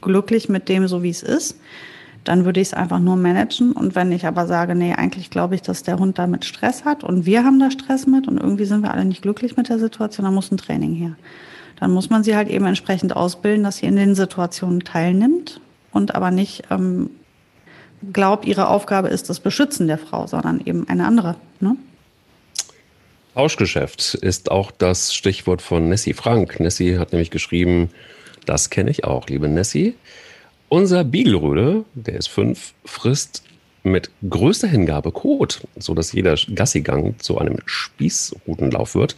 glücklich mit dem, so wie es ist? Dann würde ich es einfach nur managen. Und wenn ich aber sage, nee, eigentlich glaube ich, dass der Hund damit Stress hat und wir haben da Stress mit und irgendwie sind wir alle nicht glücklich mit der Situation, dann muss ein Training her. Dann muss man sie halt eben entsprechend ausbilden, dass sie in den Situationen teilnimmt und aber nicht ähm, glaubt, ihre Aufgabe ist das Beschützen der Frau, sondern eben eine andere. Ne? Tauschgeschäft ist auch das Stichwort von Nessie Frank. Nessie hat nämlich geschrieben, das kenne ich auch, liebe Nessie. Unser Beagle-Rüde, der ist fünf, frisst mit größter Hingabe Kot, so dass jeder Gassigang zu einem Spießrutenlauf wird.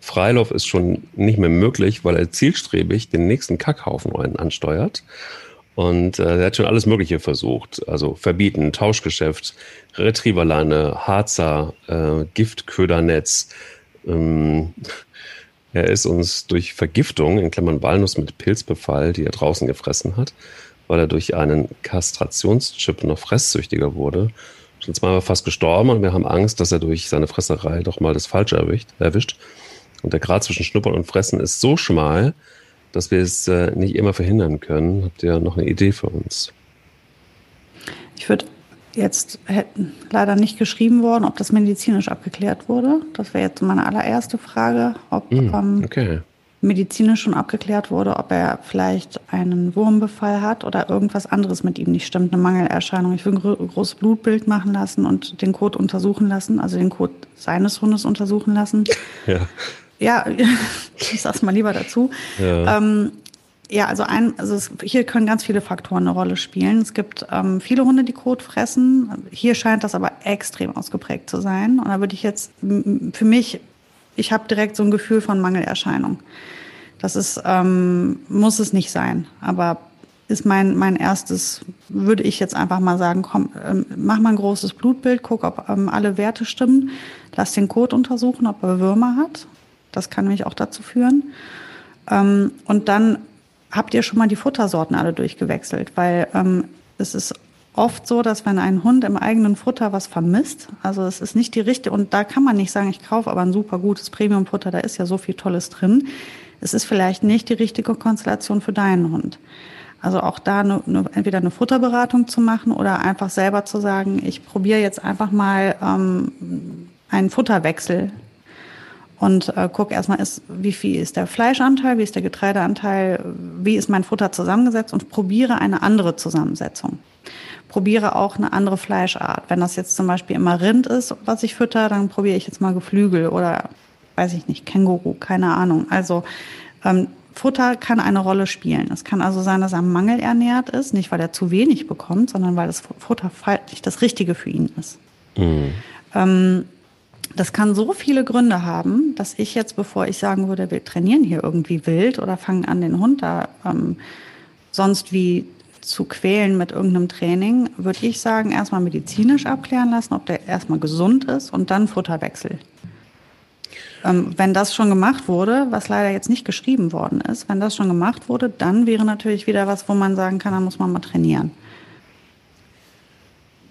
Freilauf ist schon nicht mehr möglich, weil er zielstrebig den nächsten Kackhaufen ansteuert. Und äh, er hat schon alles Mögliche versucht. Also verbieten, Tauschgeschäft, Retrieverleine, Harzer, äh, Giftködernetz. Ähm, er ist uns durch Vergiftung, in Klammern Walnuss mit Pilzbefall, die er draußen gefressen hat, weil er durch einen Kastrationschip noch fresssüchtiger wurde. Schon zweimal fast gestorben und wir haben Angst, dass er durch seine Fresserei doch mal das Falsche erwischt. erwischt. Und der Grad zwischen Schnuppern und Fressen ist so schmal, dass wir es äh, nicht immer verhindern können. Habt ihr noch eine Idee für uns? Ich würde jetzt hätten leider nicht geschrieben worden, ob das medizinisch abgeklärt wurde. Das wäre jetzt meine allererste Frage, ob mm, okay medizinisch schon abgeklärt wurde, ob er vielleicht einen Wurmbefall hat oder irgendwas anderes mit ihm nicht stimmt, eine Mangelerscheinung. Ich will ein großes Blutbild machen lassen und den Code untersuchen lassen, also den Code seines Hundes untersuchen lassen. Ja. Ja, ich sag's mal lieber dazu. Ja. Ähm, ja, also ein, also es, hier können ganz viele Faktoren eine Rolle spielen. Es gibt ähm, viele Hunde, die Kot fressen. Hier scheint das aber extrem ausgeprägt zu sein. Und da würde ich jetzt für mich ich habe direkt so ein Gefühl von Mangelerscheinung. Das ist, ähm, muss es nicht sein, aber ist mein, mein erstes, würde ich jetzt einfach mal sagen, komm, ähm, mach mal ein großes Blutbild, guck, ob ähm, alle Werte stimmen, lass den Kot untersuchen, ob er Würmer hat. Das kann mich auch dazu führen. Ähm, und dann habt ihr schon mal die Futtersorten alle durchgewechselt, weil ähm, es ist oft so, dass wenn ein Hund im eigenen Futter was vermisst, also es ist nicht die richtige, und da kann man nicht sagen, ich kaufe aber ein super gutes Premium-Futter, da ist ja so viel Tolles drin. Es ist vielleicht nicht die richtige Konstellation für deinen Hund. Also auch da eine, eine, entweder eine Futterberatung zu machen oder einfach selber zu sagen, ich probiere jetzt einfach mal ähm, einen Futterwechsel und äh, guck erstmal, ist, wie viel ist der Fleischanteil, wie ist der Getreideanteil, wie ist mein Futter zusammengesetzt und probiere eine andere Zusammensetzung probiere auch eine andere Fleischart. Wenn das jetzt zum Beispiel immer Rind ist, was ich fütter, dann probiere ich jetzt mal Geflügel oder weiß ich nicht, Känguru, keine Ahnung. Also ähm, Futter kann eine Rolle spielen. Es kann also sein, dass er mangelernährt ist, nicht weil er zu wenig bekommt, sondern weil das Futter nicht das Richtige für ihn ist. Mhm. Ähm, das kann so viele Gründe haben, dass ich jetzt, bevor ich sagen würde, wir trainieren hier irgendwie wild oder fangen an, den Hund da ähm, sonst wie zu quälen mit irgendeinem Training, würde ich sagen, erstmal medizinisch abklären lassen, ob der erstmal gesund ist und dann Futterwechsel. Ähm, wenn das schon gemacht wurde, was leider jetzt nicht geschrieben worden ist, wenn das schon gemacht wurde, dann wäre natürlich wieder was, wo man sagen kann, da muss man mal trainieren.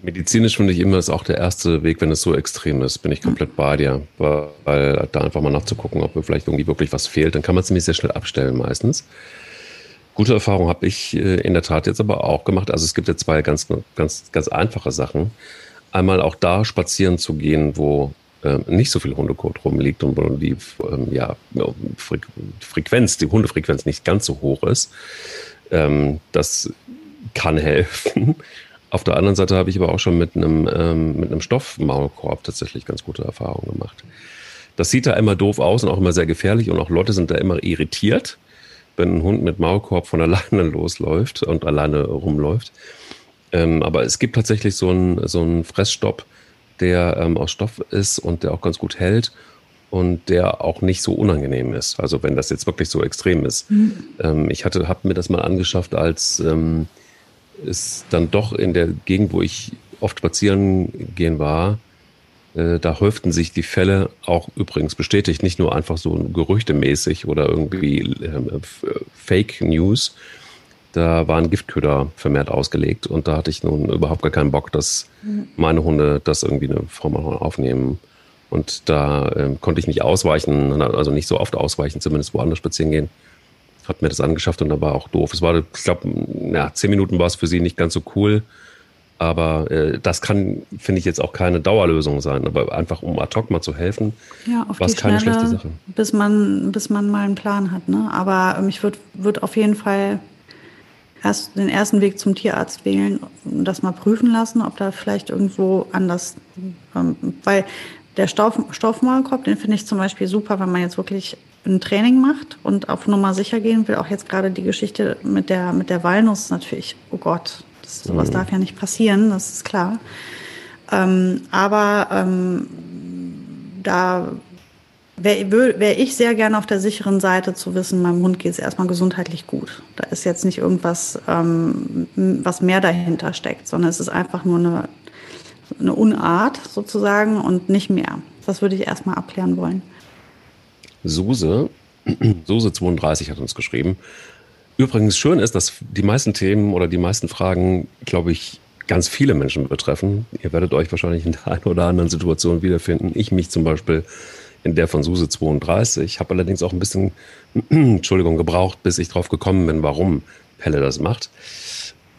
Medizinisch finde ich immer ist auch der erste Weg, wenn es so extrem ist, bin ich komplett bei dir. Weil da einfach mal nachzugucken, ob mir vielleicht irgendwie wirklich was fehlt, dann kann man es nämlich sehr schnell abstellen meistens. Gute Erfahrung habe ich äh, in der Tat jetzt aber auch gemacht. Also es gibt ja zwei ganz, ganz, ganz einfache Sachen. Einmal auch da spazieren zu gehen, wo äh, nicht so viel Hundekot rumliegt und wo die ähm, ja, Frequenz, die Hundefrequenz nicht ganz so hoch ist. Ähm, das kann helfen. Auf der anderen Seite habe ich aber auch schon mit einem, ähm, mit einem Stoffmaulkorb tatsächlich ganz gute Erfahrungen gemacht. Das sieht da immer doof aus und auch immer sehr gefährlich und auch Leute sind da immer irritiert wenn ein Hund mit Maulkorb von alleine losläuft und alleine rumläuft. Ähm, aber es gibt tatsächlich so einen so einen Fressstopp, der ähm, aus Stoff ist und der auch ganz gut hält und der auch nicht so unangenehm ist. Also wenn das jetzt wirklich so extrem ist. Mhm. Ähm, ich hatte, habe mir das mal angeschafft, als ähm, es dann doch in der Gegend, wo ich oft spazieren gehen war, da häuften sich die Fälle auch übrigens bestätigt, nicht nur einfach so gerüchtemäßig oder irgendwie äh, Fake News. Da waren Giftköder vermehrt ausgelegt und da hatte ich nun überhaupt gar keinen Bock, dass mhm. meine Hunde das irgendwie eine Form aufnehmen und da äh, konnte ich nicht ausweichen, also nicht so oft ausweichen, zumindest woanders spazieren gehen. Hat mir das angeschafft und da war auch doof. Es war, ich glaube, ja, zehn Minuten war es für sie nicht ganz so cool. Aber äh, das kann, finde ich, jetzt auch keine Dauerlösung sein. Aber einfach um ad hoc mal zu helfen, ja, war es keine schlechte Sache. Bis man, bis man mal einen Plan hat. Ne? Aber ähm, ich würde würd auf jeden Fall erst den ersten Weg zum Tierarzt wählen und das mal prüfen lassen, ob da vielleicht irgendwo anders, ähm, weil der Stoff, Stoffmaulkorb, den finde ich zum Beispiel super, wenn man jetzt wirklich ein Training macht und auf Nummer sicher gehen will. Auch jetzt gerade die Geschichte mit der, mit der Walnuss natürlich, oh Gott, das, sowas mhm. darf ja nicht passieren, das ist klar. Ähm, aber ähm, da wäre wär ich sehr gerne auf der sicheren Seite zu wissen, meinem Hund geht es erstmal gesundheitlich gut. Da ist jetzt nicht irgendwas, ähm, was mehr dahinter steckt, sondern es ist einfach nur eine eine Unart sozusagen und nicht mehr. Das würde ich erstmal abklären wollen. Suse, Suse 32 hat uns geschrieben. Übrigens schön ist, dass die meisten Themen oder die meisten Fragen, glaube ich, ganz viele Menschen betreffen. Ihr werdet euch wahrscheinlich in der einen oder anderen Situation wiederfinden. Ich mich zum Beispiel in der von Suse 32. Ich habe allerdings auch ein bisschen, Entschuldigung, gebraucht, bis ich drauf gekommen bin, warum Pelle das macht.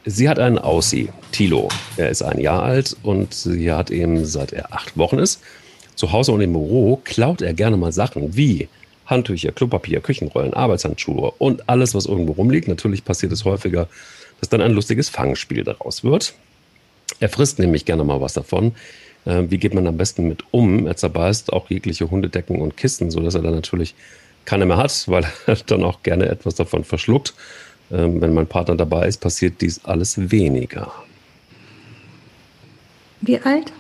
Sie hat einen Aussie, Tilo. Er ist ein Jahr alt und sie hat eben, seit er acht Wochen ist, zu Hause und im Büro klaut er gerne mal Sachen wie Handtücher, Klopapier, Küchenrollen, Arbeitshandschuhe und alles, was irgendwo rumliegt. Natürlich passiert es häufiger, dass dann ein lustiges Fangspiel daraus wird. Er frisst nämlich gerne mal was davon. Äh, wie geht man am besten mit um? Er zerbeißt auch jegliche Hundedecken und Kisten, sodass er dann natürlich keine mehr hat, weil er dann auch gerne etwas davon verschluckt. Ähm, wenn mein Partner dabei ist, passiert dies alles weniger. Wie alt?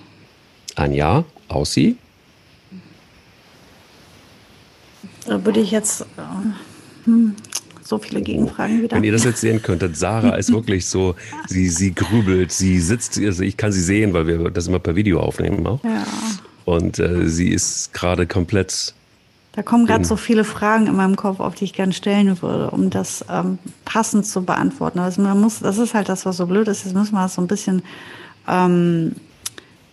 Ein Jahr, Aussie. Da würde ich jetzt äh, hm, so viele Gegenfragen wieder. Wenn ihr das jetzt sehen könntet, Sarah ist wirklich so, sie, sie grübelt, sie sitzt, also ich kann sie sehen, weil wir das immer per Video aufnehmen auch. Ja. Und äh, sie ist gerade komplett da kommen gerade so viele Fragen in meinem Kopf, auf die ich gerne stellen würde, um das ähm, passend zu beantworten. Also man muss, das ist halt das, was so blöd ist. Jetzt müssen wir das so ein bisschen ähm,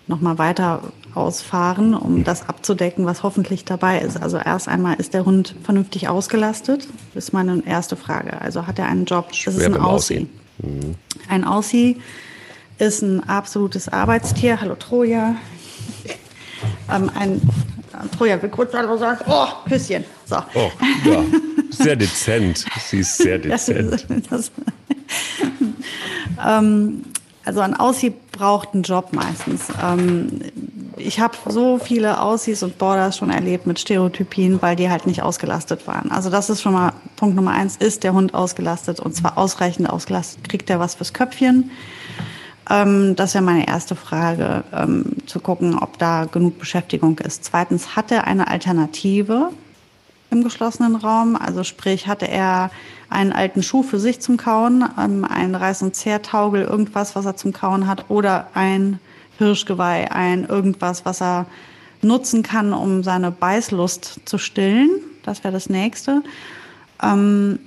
nochmal weiter ausfahren, um das abzudecken, was hoffentlich dabei ist. Also erst einmal, ist der Hund vernünftig ausgelastet? Das ist meine erste Frage. Also hat er einen Job? Das ist ein Aussie. Mhm. Ein Aussie ist ein absolutes Arbeitstier. Hallo Troja. Ähm, ein Troja will kurz Hallo sagen. Oh, Küsschen. So. Oh, ja. Sehr dezent. Sie ist sehr dezent. Das, das, ähm, also ein Aussie braucht einen Job meistens. Ähm, ich habe so viele Aussies und Borders schon erlebt mit Stereotypien, weil die halt nicht ausgelastet waren. Also das ist schon mal Punkt Nummer eins, ist der Hund ausgelastet und zwar ausreichend ausgelastet. Kriegt er was fürs Köpfchen? Ähm, das wäre meine erste Frage, ähm, zu gucken, ob da genug Beschäftigung ist. Zweitens, hat er eine Alternative im geschlossenen Raum? Also sprich, hatte er einen alten Schuh für sich zum Kauen, ähm, einen Reiß- und Zehrtaugel, irgendwas, was er zum Kauen hat, oder ein Hirschgeweih, ein irgendwas, was er nutzen kann, um seine Beißlust zu stillen. Das wäre das nächste. Ähm,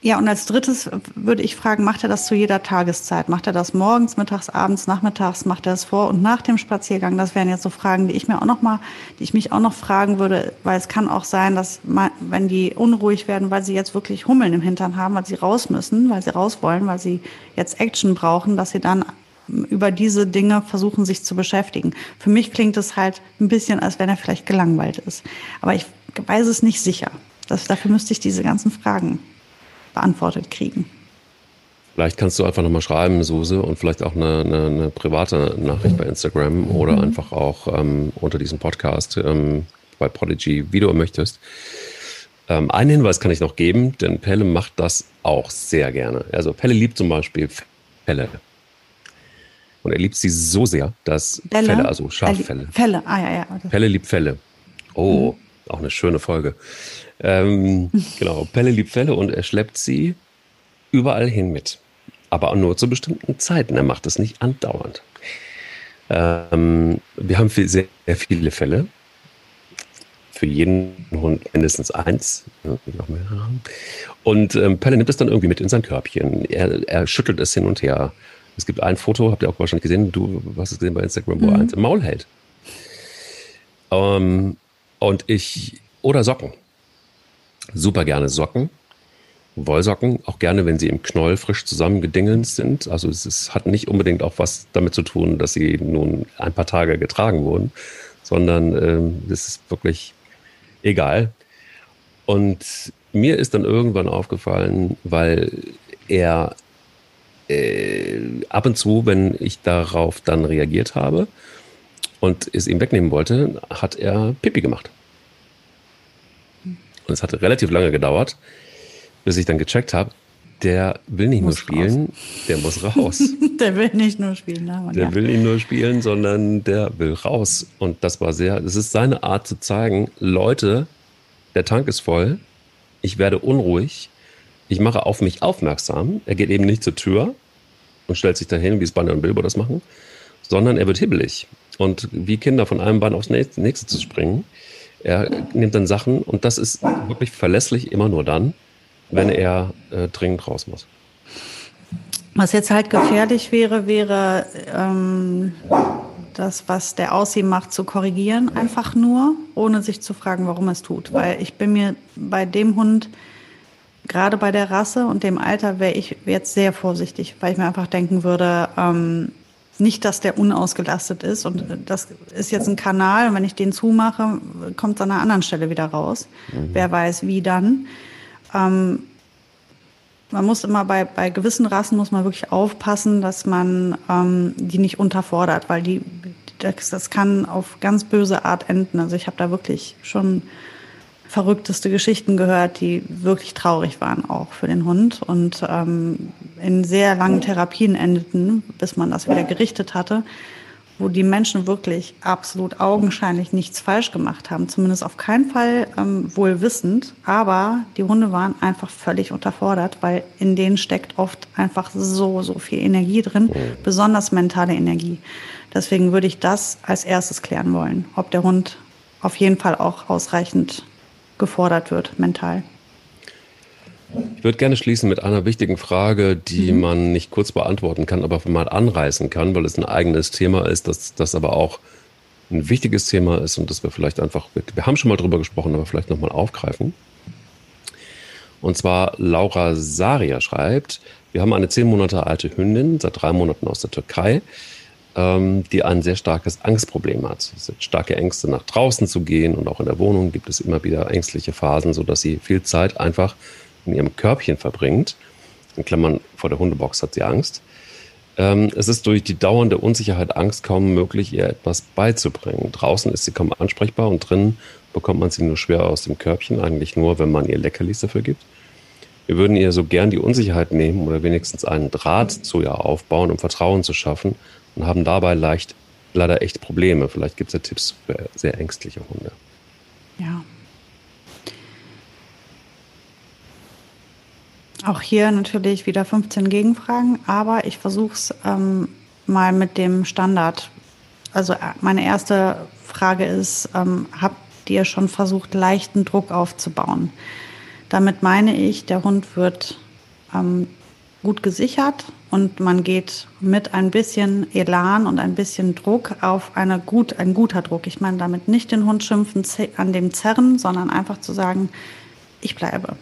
ja, und als drittes würde ich fragen, macht er das zu jeder Tageszeit? Macht er das morgens, mittags, abends, nachmittags? Macht er das vor und nach dem Spaziergang? Das wären jetzt so Fragen, die ich mir auch noch mal, die ich mich auch noch fragen würde, weil es kann auch sein, dass man, wenn die unruhig werden, weil sie jetzt wirklich Hummeln im Hintern haben, weil sie raus müssen, weil sie raus wollen, weil sie jetzt Action brauchen, dass sie dann über diese Dinge versuchen, sich zu beschäftigen. Für mich klingt es halt ein bisschen, als wenn er vielleicht gelangweilt ist. Aber ich weiß es nicht sicher. Das, dafür müsste ich diese ganzen Fragen beantwortet kriegen. Vielleicht kannst du einfach nochmal schreiben, Suse, und vielleicht auch eine, eine, eine private Nachricht bei Instagram oder mhm. einfach auch ähm, unter diesem Podcast ähm, bei Prodigy, wie du möchtest. Ähm, einen Hinweis kann ich noch geben, denn Pelle macht das auch sehr gerne. Also Pelle liebt zum Beispiel Felle. Und er liebt sie so sehr, dass Bälle? Felle, also Schaffelle. Felle, ah ja, ja. Pelle liebt Felle. Oh, mhm. Auch eine schöne Folge. Ähm, genau, Pelle liebt Felle und er schleppt sie überall hin mit. Aber auch nur zu bestimmten Zeiten. Er macht das nicht andauernd. Ähm, wir haben viel, sehr, sehr viele Fälle für jeden Hund mindestens eins. Und ähm, Pelle nimmt es dann irgendwie mit in sein Körbchen. Er, er schüttelt es hin und her. Es gibt ein Foto, habt ihr auch wahrscheinlich gesehen, du hast es gesehen bei Instagram, wo mhm. er eins im Maul hält. Ähm, und ich, oder Socken. Super gerne Socken. Wollsocken, auch gerne, wenn sie im Knoll frisch zusammengedingelt sind. Also es ist, hat nicht unbedingt auch was damit zu tun, dass sie nun ein paar Tage getragen wurden, sondern ähm, es ist wirklich egal. Und mir ist dann irgendwann aufgefallen, weil er äh, ab und zu, wenn ich darauf dann reagiert habe und es ihm wegnehmen wollte, hat er Pipi gemacht. Und es hat relativ lange gedauert, bis ich dann gecheckt habe, der will nicht muss nur spielen, raus. der muss raus. der will nicht nur spielen, na, Der ja. will nicht nur spielen, sondern der will raus. Und das war sehr, das ist seine Art zu zeigen, Leute, der Tank ist voll, ich werde unruhig, ich mache auf mich aufmerksam. Er geht eben nicht zur Tür und stellt sich dahin, wie es Banner und Bilbo das machen, sondern er wird hibbelig. Und wie Kinder von einem Bein aufs nächste zu springen. Er nimmt dann Sachen und das ist wirklich verlässlich immer nur dann, wenn er äh, dringend raus muss. Was jetzt halt gefährlich wäre, wäre ähm, das, was der Aussie macht, zu korrigieren, einfach nur, ohne sich zu fragen, warum es tut. Weil ich bin mir bei dem Hund, gerade bei der Rasse und dem Alter, wäre ich jetzt sehr vorsichtig, weil ich mir einfach denken würde, ähm, nicht, dass der unausgelastet ist. Und das ist jetzt ein Kanal, und wenn ich den zumache, kommt es an einer anderen Stelle wieder raus. Mhm. Wer weiß, wie dann. Ähm, man muss immer bei, bei gewissen Rassen muss man wirklich aufpassen, dass man ähm, die nicht unterfordert, weil die das, das kann auf ganz böse Art enden. Also ich habe da wirklich schon verrückteste Geschichten gehört, die wirklich traurig waren auch für den Hund. Und ähm, in sehr langen Therapien endeten, bis man das wieder gerichtet hatte wo die Menschen wirklich absolut augenscheinlich nichts falsch gemacht haben, zumindest auf keinen Fall ähm, wohl wissend, aber die Hunde waren einfach völlig unterfordert, weil in denen steckt oft einfach so, so viel Energie drin, besonders mentale Energie. Deswegen würde ich das als erstes klären wollen, ob der Hund auf jeden Fall auch ausreichend gefordert wird, mental. Ich würde gerne schließen mit einer wichtigen Frage, die mhm. man nicht kurz beantworten kann, aber mal anreißen kann, weil es ein eigenes Thema ist, das, das aber auch ein wichtiges Thema ist und das wir vielleicht einfach, wir haben schon mal drüber gesprochen, aber vielleicht nochmal aufgreifen. Und zwar Laura Saria schreibt, wir haben eine zehn Monate alte Hündin, seit drei Monaten aus der Türkei, die ein sehr starkes Angstproblem hat. Starke Ängste, nach draußen zu gehen und auch in der Wohnung gibt es immer wieder ängstliche Phasen, sodass sie viel Zeit einfach in ihrem Körbchen verbringt. In Klammern vor der Hundebox hat sie Angst. Ähm, es ist durch die dauernde Unsicherheit, Angst kaum möglich, ihr etwas beizubringen. Draußen ist sie kaum ansprechbar und drin bekommt man sie nur schwer aus dem Körbchen, eigentlich nur, wenn man ihr Leckerlis dafür gibt. Wir würden ihr so gern die Unsicherheit nehmen oder wenigstens einen Draht zu ihr aufbauen, um Vertrauen zu schaffen und haben dabei leicht, leider echt Probleme. Vielleicht gibt es ja Tipps für sehr ängstliche Hunde. Ja, Auch hier natürlich wieder 15 Gegenfragen, aber ich versuche es ähm, mal mit dem Standard. Also äh, meine erste Frage ist, ähm, habt ihr schon versucht, leichten Druck aufzubauen? Damit meine ich, der Hund wird ähm, gut gesichert und man geht mit ein bisschen Elan und ein bisschen Druck auf eine gut, ein guter Druck. Ich meine damit nicht den Hund schimpfen an dem Zerren, sondern einfach zu sagen, ich bleibe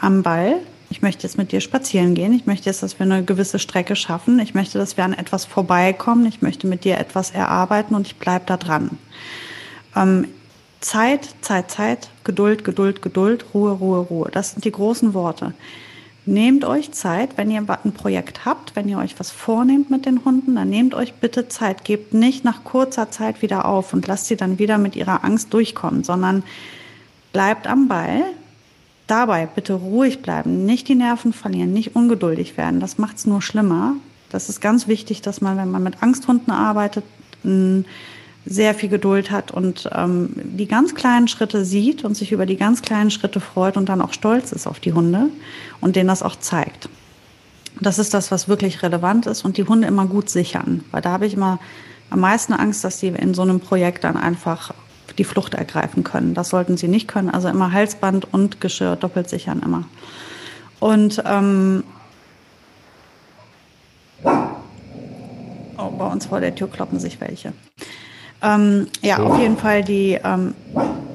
am Ball, ich möchte jetzt mit dir spazieren gehen. Ich möchte jetzt, dass wir eine gewisse Strecke schaffen. Ich möchte, dass wir an etwas vorbeikommen. Ich möchte mit dir etwas erarbeiten und ich bleibe da dran. Ähm, Zeit, Zeit, Zeit, Geduld, Geduld, Geduld, Ruhe, Ruhe, Ruhe. Das sind die großen Worte. Nehmt euch Zeit, wenn ihr ein Projekt habt, wenn ihr euch was vornehmt mit den Hunden, dann nehmt euch bitte Zeit. Gebt nicht nach kurzer Zeit wieder auf und lasst sie dann wieder mit ihrer Angst durchkommen, sondern bleibt am Ball, dabei bitte ruhig bleiben, nicht die Nerven verlieren, nicht ungeduldig werden. Das macht es nur schlimmer. Das ist ganz wichtig, dass man, wenn man mit Angsthunden arbeitet, sehr viel Geduld hat und ähm, die ganz kleinen Schritte sieht und sich über die ganz kleinen Schritte freut und dann auch stolz ist auf die Hunde und denen das auch zeigt. Das ist das, was wirklich relevant ist und die Hunde immer gut sichern, weil da habe ich immer am meisten Angst, dass sie in so einem Projekt dann einfach die Flucht ergreifen können. Das sollten sie nicht können. Also immer Halsband und Geschirr doppelt sichern immer. Und ähm, oh, bei uns vor der Tür kloppen sich welche. Ähm, ja, auf jeden Fall die, ähm,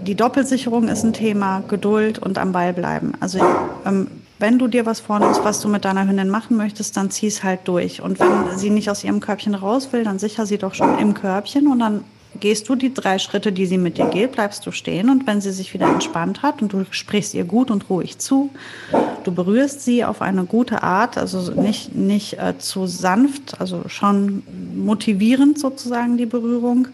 die Doppelsicherung ist ein Thema, Geduld und am Ball bleiben. Also ähm, wenn du dir was vornimmst, was du mit deiner Hündin machen möchtest, dann zieh es halt durch. Und wenn sie nicht aus ihrem Körbchen raus will, dann sicher sie doch schon im Körbchen und dann gehst du die drei Schritte, die sie mit dir geht, bleibst du stehen und wenn sie sich wieder entspannt hat und du sprichst ihr gut und ruhig zu, du berührst sie auf eine gute Art, also nicht, nicht äh, zu sanft, also schon motivierend sozusagen die Berührung,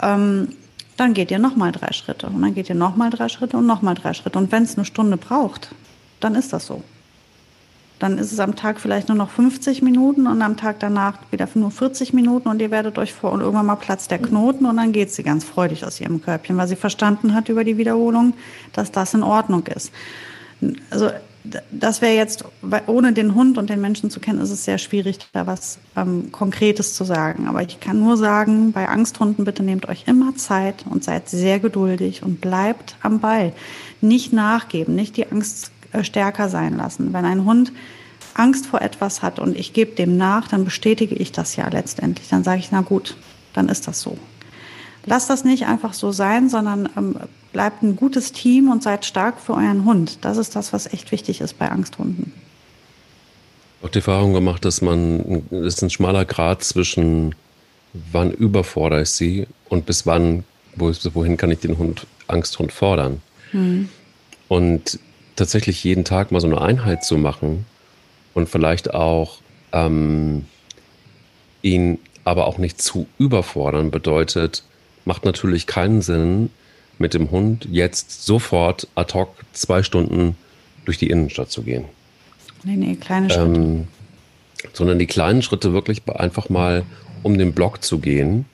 ähm, dann geht ihr nochmal drei Schritte und dann geht ihr nochmal drei Schritte und nochmal drei Schritte und wenn es eine Stunde braucht, dann ist das so. Dann ist es am Tag vielleicht nur noch 50 Minuten und am Tag danach wieder nur 40 Minuten und ihr werdet euch vor und irgendwann mal platzt der Knoten und dann geht sie ganz freudig aus ihrem Körbchen, weil sie verstanden hat über die Wiederholung, dass das in Ordnung ist. Also das wäre jetzt, ohne den Hund und den Menschen zu kennen, ist es sehr schwierig, da was ähm, Konkretes zu sagen. Aber ich kann nur sagen, bei Angsthunden bitte nehmt euch immer Zeit und seid sehr geduldig und bleibt am Ball. Nicht nachgeben, nicht die Angst stärker sein lassen. Wenn ein Hund Angst vor etwas hat und ich gebe dem nach, dann bestätige ich das ja letztendlich. Dann sage ich, na gut, dann ist das so. Lasst das nicht einfach so sein, sondern ähm, bleibt ein gutes Team und seid stark für euren Hund. Das ist das, was echt wichtig ist bei Angsthunden. Auch die Erfahrung gemacht, dass man, es ist ein schmaler Grad zwischen wann überfordere ich sie und bis wann, wohin kann ich den Hund, Angsthund fordern. Hm. Und tatsächlich jeden Tag mal so eine Einheit zu machen und vielleicht auch ähm, ihn aber auch nicht zu überfordern, bedeutet, macht natürlich keinen Sinn, mit dem Hund jetzt sofort ad hoc zwei Stunden durch die Innenstadt zu gehen. Nee, nee, kleine Schritte. Ähm, sondern die kleinen Schritte wirklich einfach mal um den Block zu gehen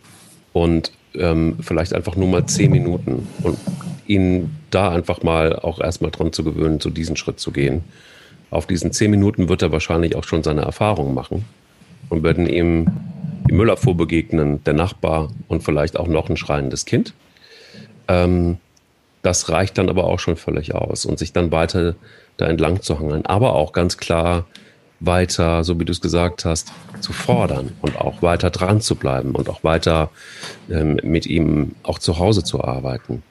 und ähm, vielleicht einfach nur mal zehn Minuten und ihn da einfach mal auch erstmal dran zu gewöhnen, zu diesen Schritt zu gehen. Auf diesen zehn Minuten wird er wahrscheinlich auch schon seine Erfahrungen machen und werden ihm die Müllabfuhr begegnen, der Nachbar und vielleicht auch noch ein schreiendes Kind. Ähm, das reicht dann aber auch schon völlig aus und sich dann weiter da entlang zu hangeln, aber auch ganz klar weiter, so wie du es gesagt hast, zu fordern und auch weiter dran zu bleiben und auch weiter ähm, mit ihm auch zu Hause zu arbeiten.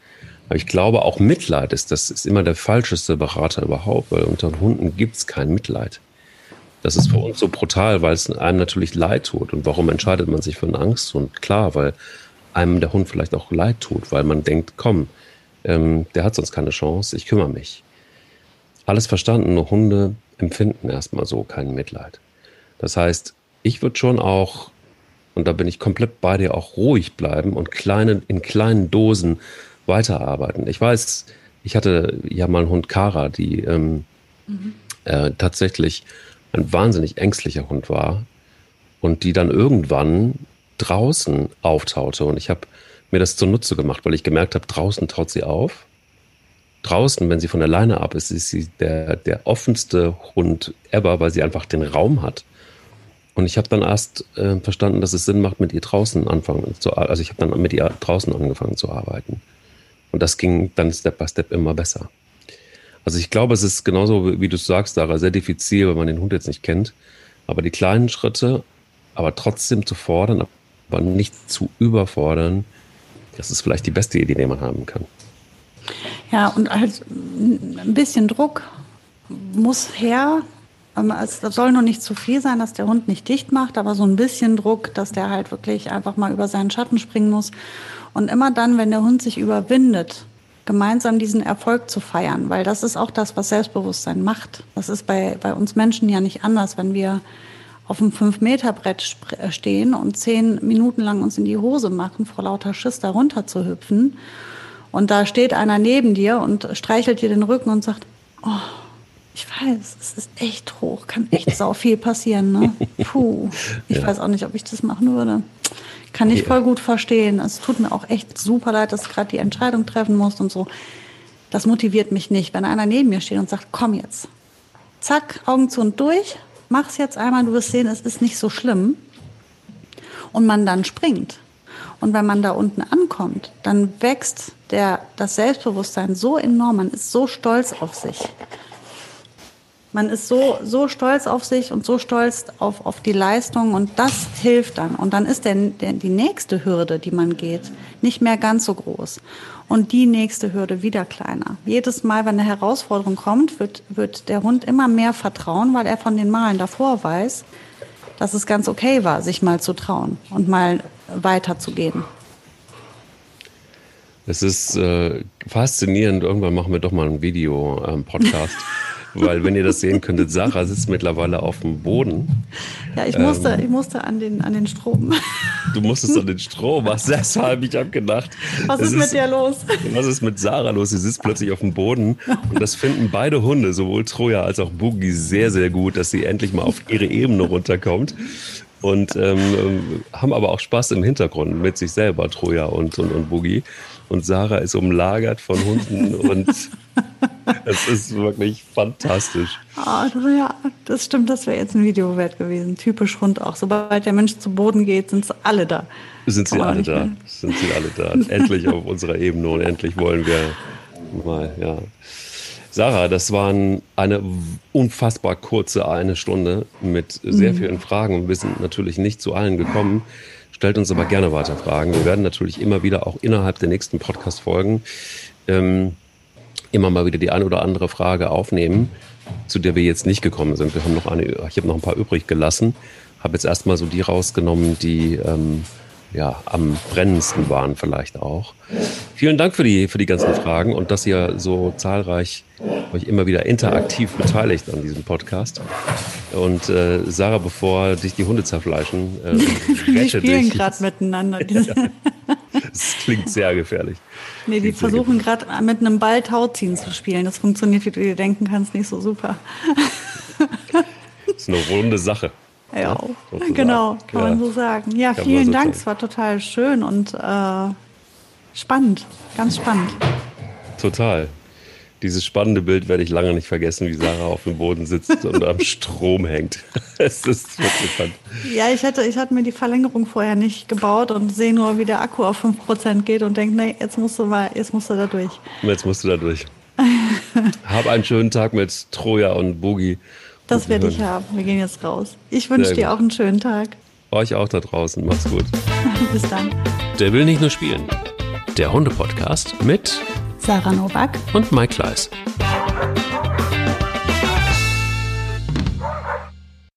Aber ich glaube, auch Mitleid ist, das ist immer der falscheste Berater überhaupt, weil unter Hunden gibt es kein Mitleid. Das ist für uns so brutal, weil es einem natürlich leid tut. Und warum entscheidet man sich für einen Angsthund? Klar, weil einem der Hund vielleicht auch leid tut, weil man denkt, komm, ähm, der hat sonst keine Chance, ich kümmere mich. Alles verstanden, nur Hunde empfinden erstmal so kein Mitleid. Das heißt, ich würde schon auch, und da bin ich komplett bei dir, auch ruhig bleiben und kleine, in kleinen Dosen weiterarbeiten. Ich weiß, ich hatte ja mal einen Hund Kara, die ähm, mhm. äh, tatsächlich ein wahnsinnig ängstlicher Hund war und die dann irgendwann draußen auftaute. Und ich habe mir das zunutze gemacht, weil ich gemerkt habe, draußen taut sie auf. Draußen, wenn sie von alleine ab ist, ist sie der, der offenste Hund ever, weil sie einfach den Raum hat. Und ich habe dann erst äh, verstanden, dass es Sinn macht, mit ihr draußen anfangen zu Also ich habe dann mit ihr draußen angefangen zu arbeiten. Und das ging dann Step by Step immer besser. Also ich glaube, es ist genauso, wie du sagst, Sarah, sehr diffizil, wenn man den Hund jetzt nicht kennt. Aber die kleinen Schritte, aber trotzdem zu fordern, aber nicht zu überfordern, das ist vielleicht die beste Idee, die man haben kann. Ja, und halt ein bisschen Druck muss her. Es soll nur nicht zu viel sein, dass der Hund nicht dicht macht, aber so ein bisschen Druck, dass der halt wirklich einfach mal über seinen Schatten springen muss und immer dann, wenn der Hund sich überwindet, gemeinsam diesen Erfolg zu feiern, weil das ist auch das, was Selbstbewusstsein macht. Das ist bei, bei uns Menschen ja nicht anders, wenn wir auf einem 5-Meter-Brett äh, stehen und zehn Minuten lang uns in die Hose machen, vor lauter Schiss da runter zu hüpfen. Und da steht einer neben dir und streichelt dir den Rücken und sagt, Oh, ich weiß, es ist echt hoch, kann echt sau viel passieren. Ne? Puh, ich ja. weiß auch nicht, ob ich das machen würde. Kann ich ja. voll gut verstehen. Es tut mir auch echt super leid, dass du gerade die Entscheidung treffen musst und so. Das motiviert mich nicht, wenn einer neben mir steht und sagt, komm jetzt. Zack, Augen zu und durch. Mach's jetzt einmal, du wirst sehen, es ist nicht so schlimm. Und man dann springt. Und wenn man da unten ankommt, dann wächst der, das Selbstbewusstsein so enorm, man ist so stolz auf sich. Man ist so, so stolz auf sich und so stolz auf, auf die Leistung und das hilft dann. Und dann ist der, der, die nächste Hürde, die man geht, nicht mehr ganz so groß. Und die nächste Hürde wieder kleiner. Jedes Mal, wenn eine Herausforderung kommt, wird, wird der Hund immer mehr vertrauen, weil er von den Malen davor weiß, dass es ganz okay war, sich mal zu trauen und mal weiterzugehen. Es ist äh, faszinierend. Irgendwann machen wir doch mal einen Video-Podcast. Ähm, weil wenn ihr das sehen könntet, Sarah sitzt mittlerweile auf dem Boden. Ja, ich musste, ähm, ich musste an den, an den Strom. Du musstest an den Strom, was deshalb ich habe gedacht. Was ist, ist mit dir los? Was ist mit Sarah los? Sie sitzt plötzlich auf dem Boden und das finden beide Hunde, sowohl Troja als auch Boogie, sehr, sehr gut, dass sie endlich mal auf ihre Ebene runterkommt und ähm, haben aber auch Spaß im Hintergrund mit sich selber, Troja und, und, und Boogie. Und Sarah ist umlagert von Hunden und es ist wirklich fantastisch. Oh, ja, das stimmt, das wäre jetzt ein Video wert gewesen. Typisch Hund auch. Sobald der Mensch zu Boden geht, sind sie alle da. Sind sie alle da. Mehr. Sind sie alle da. endlich auf unserer Ebene und endlich wollen wir mal, ja. Sarah, das waren eine unfassbar kurze eine Stunde mit sehr mhm. vielen Fragen. Wir sind natürlich nicht zu allen gekommen. Stellt uns aber gerne weiter Fragen. Wir werden natürlich immer wieder auch innerhalb der nächsten Podcast-Folgen ähm, immer mal wieder die eine oder andere Frage aufnehmen, zu der wir jetzt nicht gekommen sind. Wir haben noch eine, ich habe noch ein paar übrig gelassen, habe jetzt erstmal so die rausgenommen, die ähm, ja, am brennendsten waren vielleicht auch. Vielen Dank für die, für die ganzen Fragen und dass ihr so zahlreich euch immer wieder interaktiv beteiligt an diesem Podcast. Und äh, Sarah, bevor dich die Hunde zerfleischen, äh, die spielen gerade miteinander. das klingt sehr gefährlich. Nee, die versuchen gerade mit einem Ball Tauziehen zu spielen. Das funktioniert, wie du dir denken kannst, nicht so super. das ist eine runde Sache. Ja, sozusagen. genau, kann ja. man so sagen. Ja, kann vielen so Dank, es war total schön und äh, spannend, ganz spannend. Total. Dieses spannende Bild werde ich lange nicht vergessen, wie Sarah auf dem Boden sitzt und am Strom hängt. es ist wirklich spannend. Ja, ich hatte, ich hatte mir die Verlängerung vorher nicht gebaut und sehe nur, wie der Akku auf 5% geht und denke, nee, jetzt musst du mal, jetzt musst du da durch. Jetzt musst du da durch. Hab einen schönen Tag mit Troja und Boogie. Das werde ich haben. Wir gehen jetzt raus. Ich wünsche dir auch einen schönen Tag. Euch auch da draußen. Macht's gut. Bis dann. Der will nicht nur spielen. Der Hunde-Podcast mit Sarah Novak und Mike Kleiss.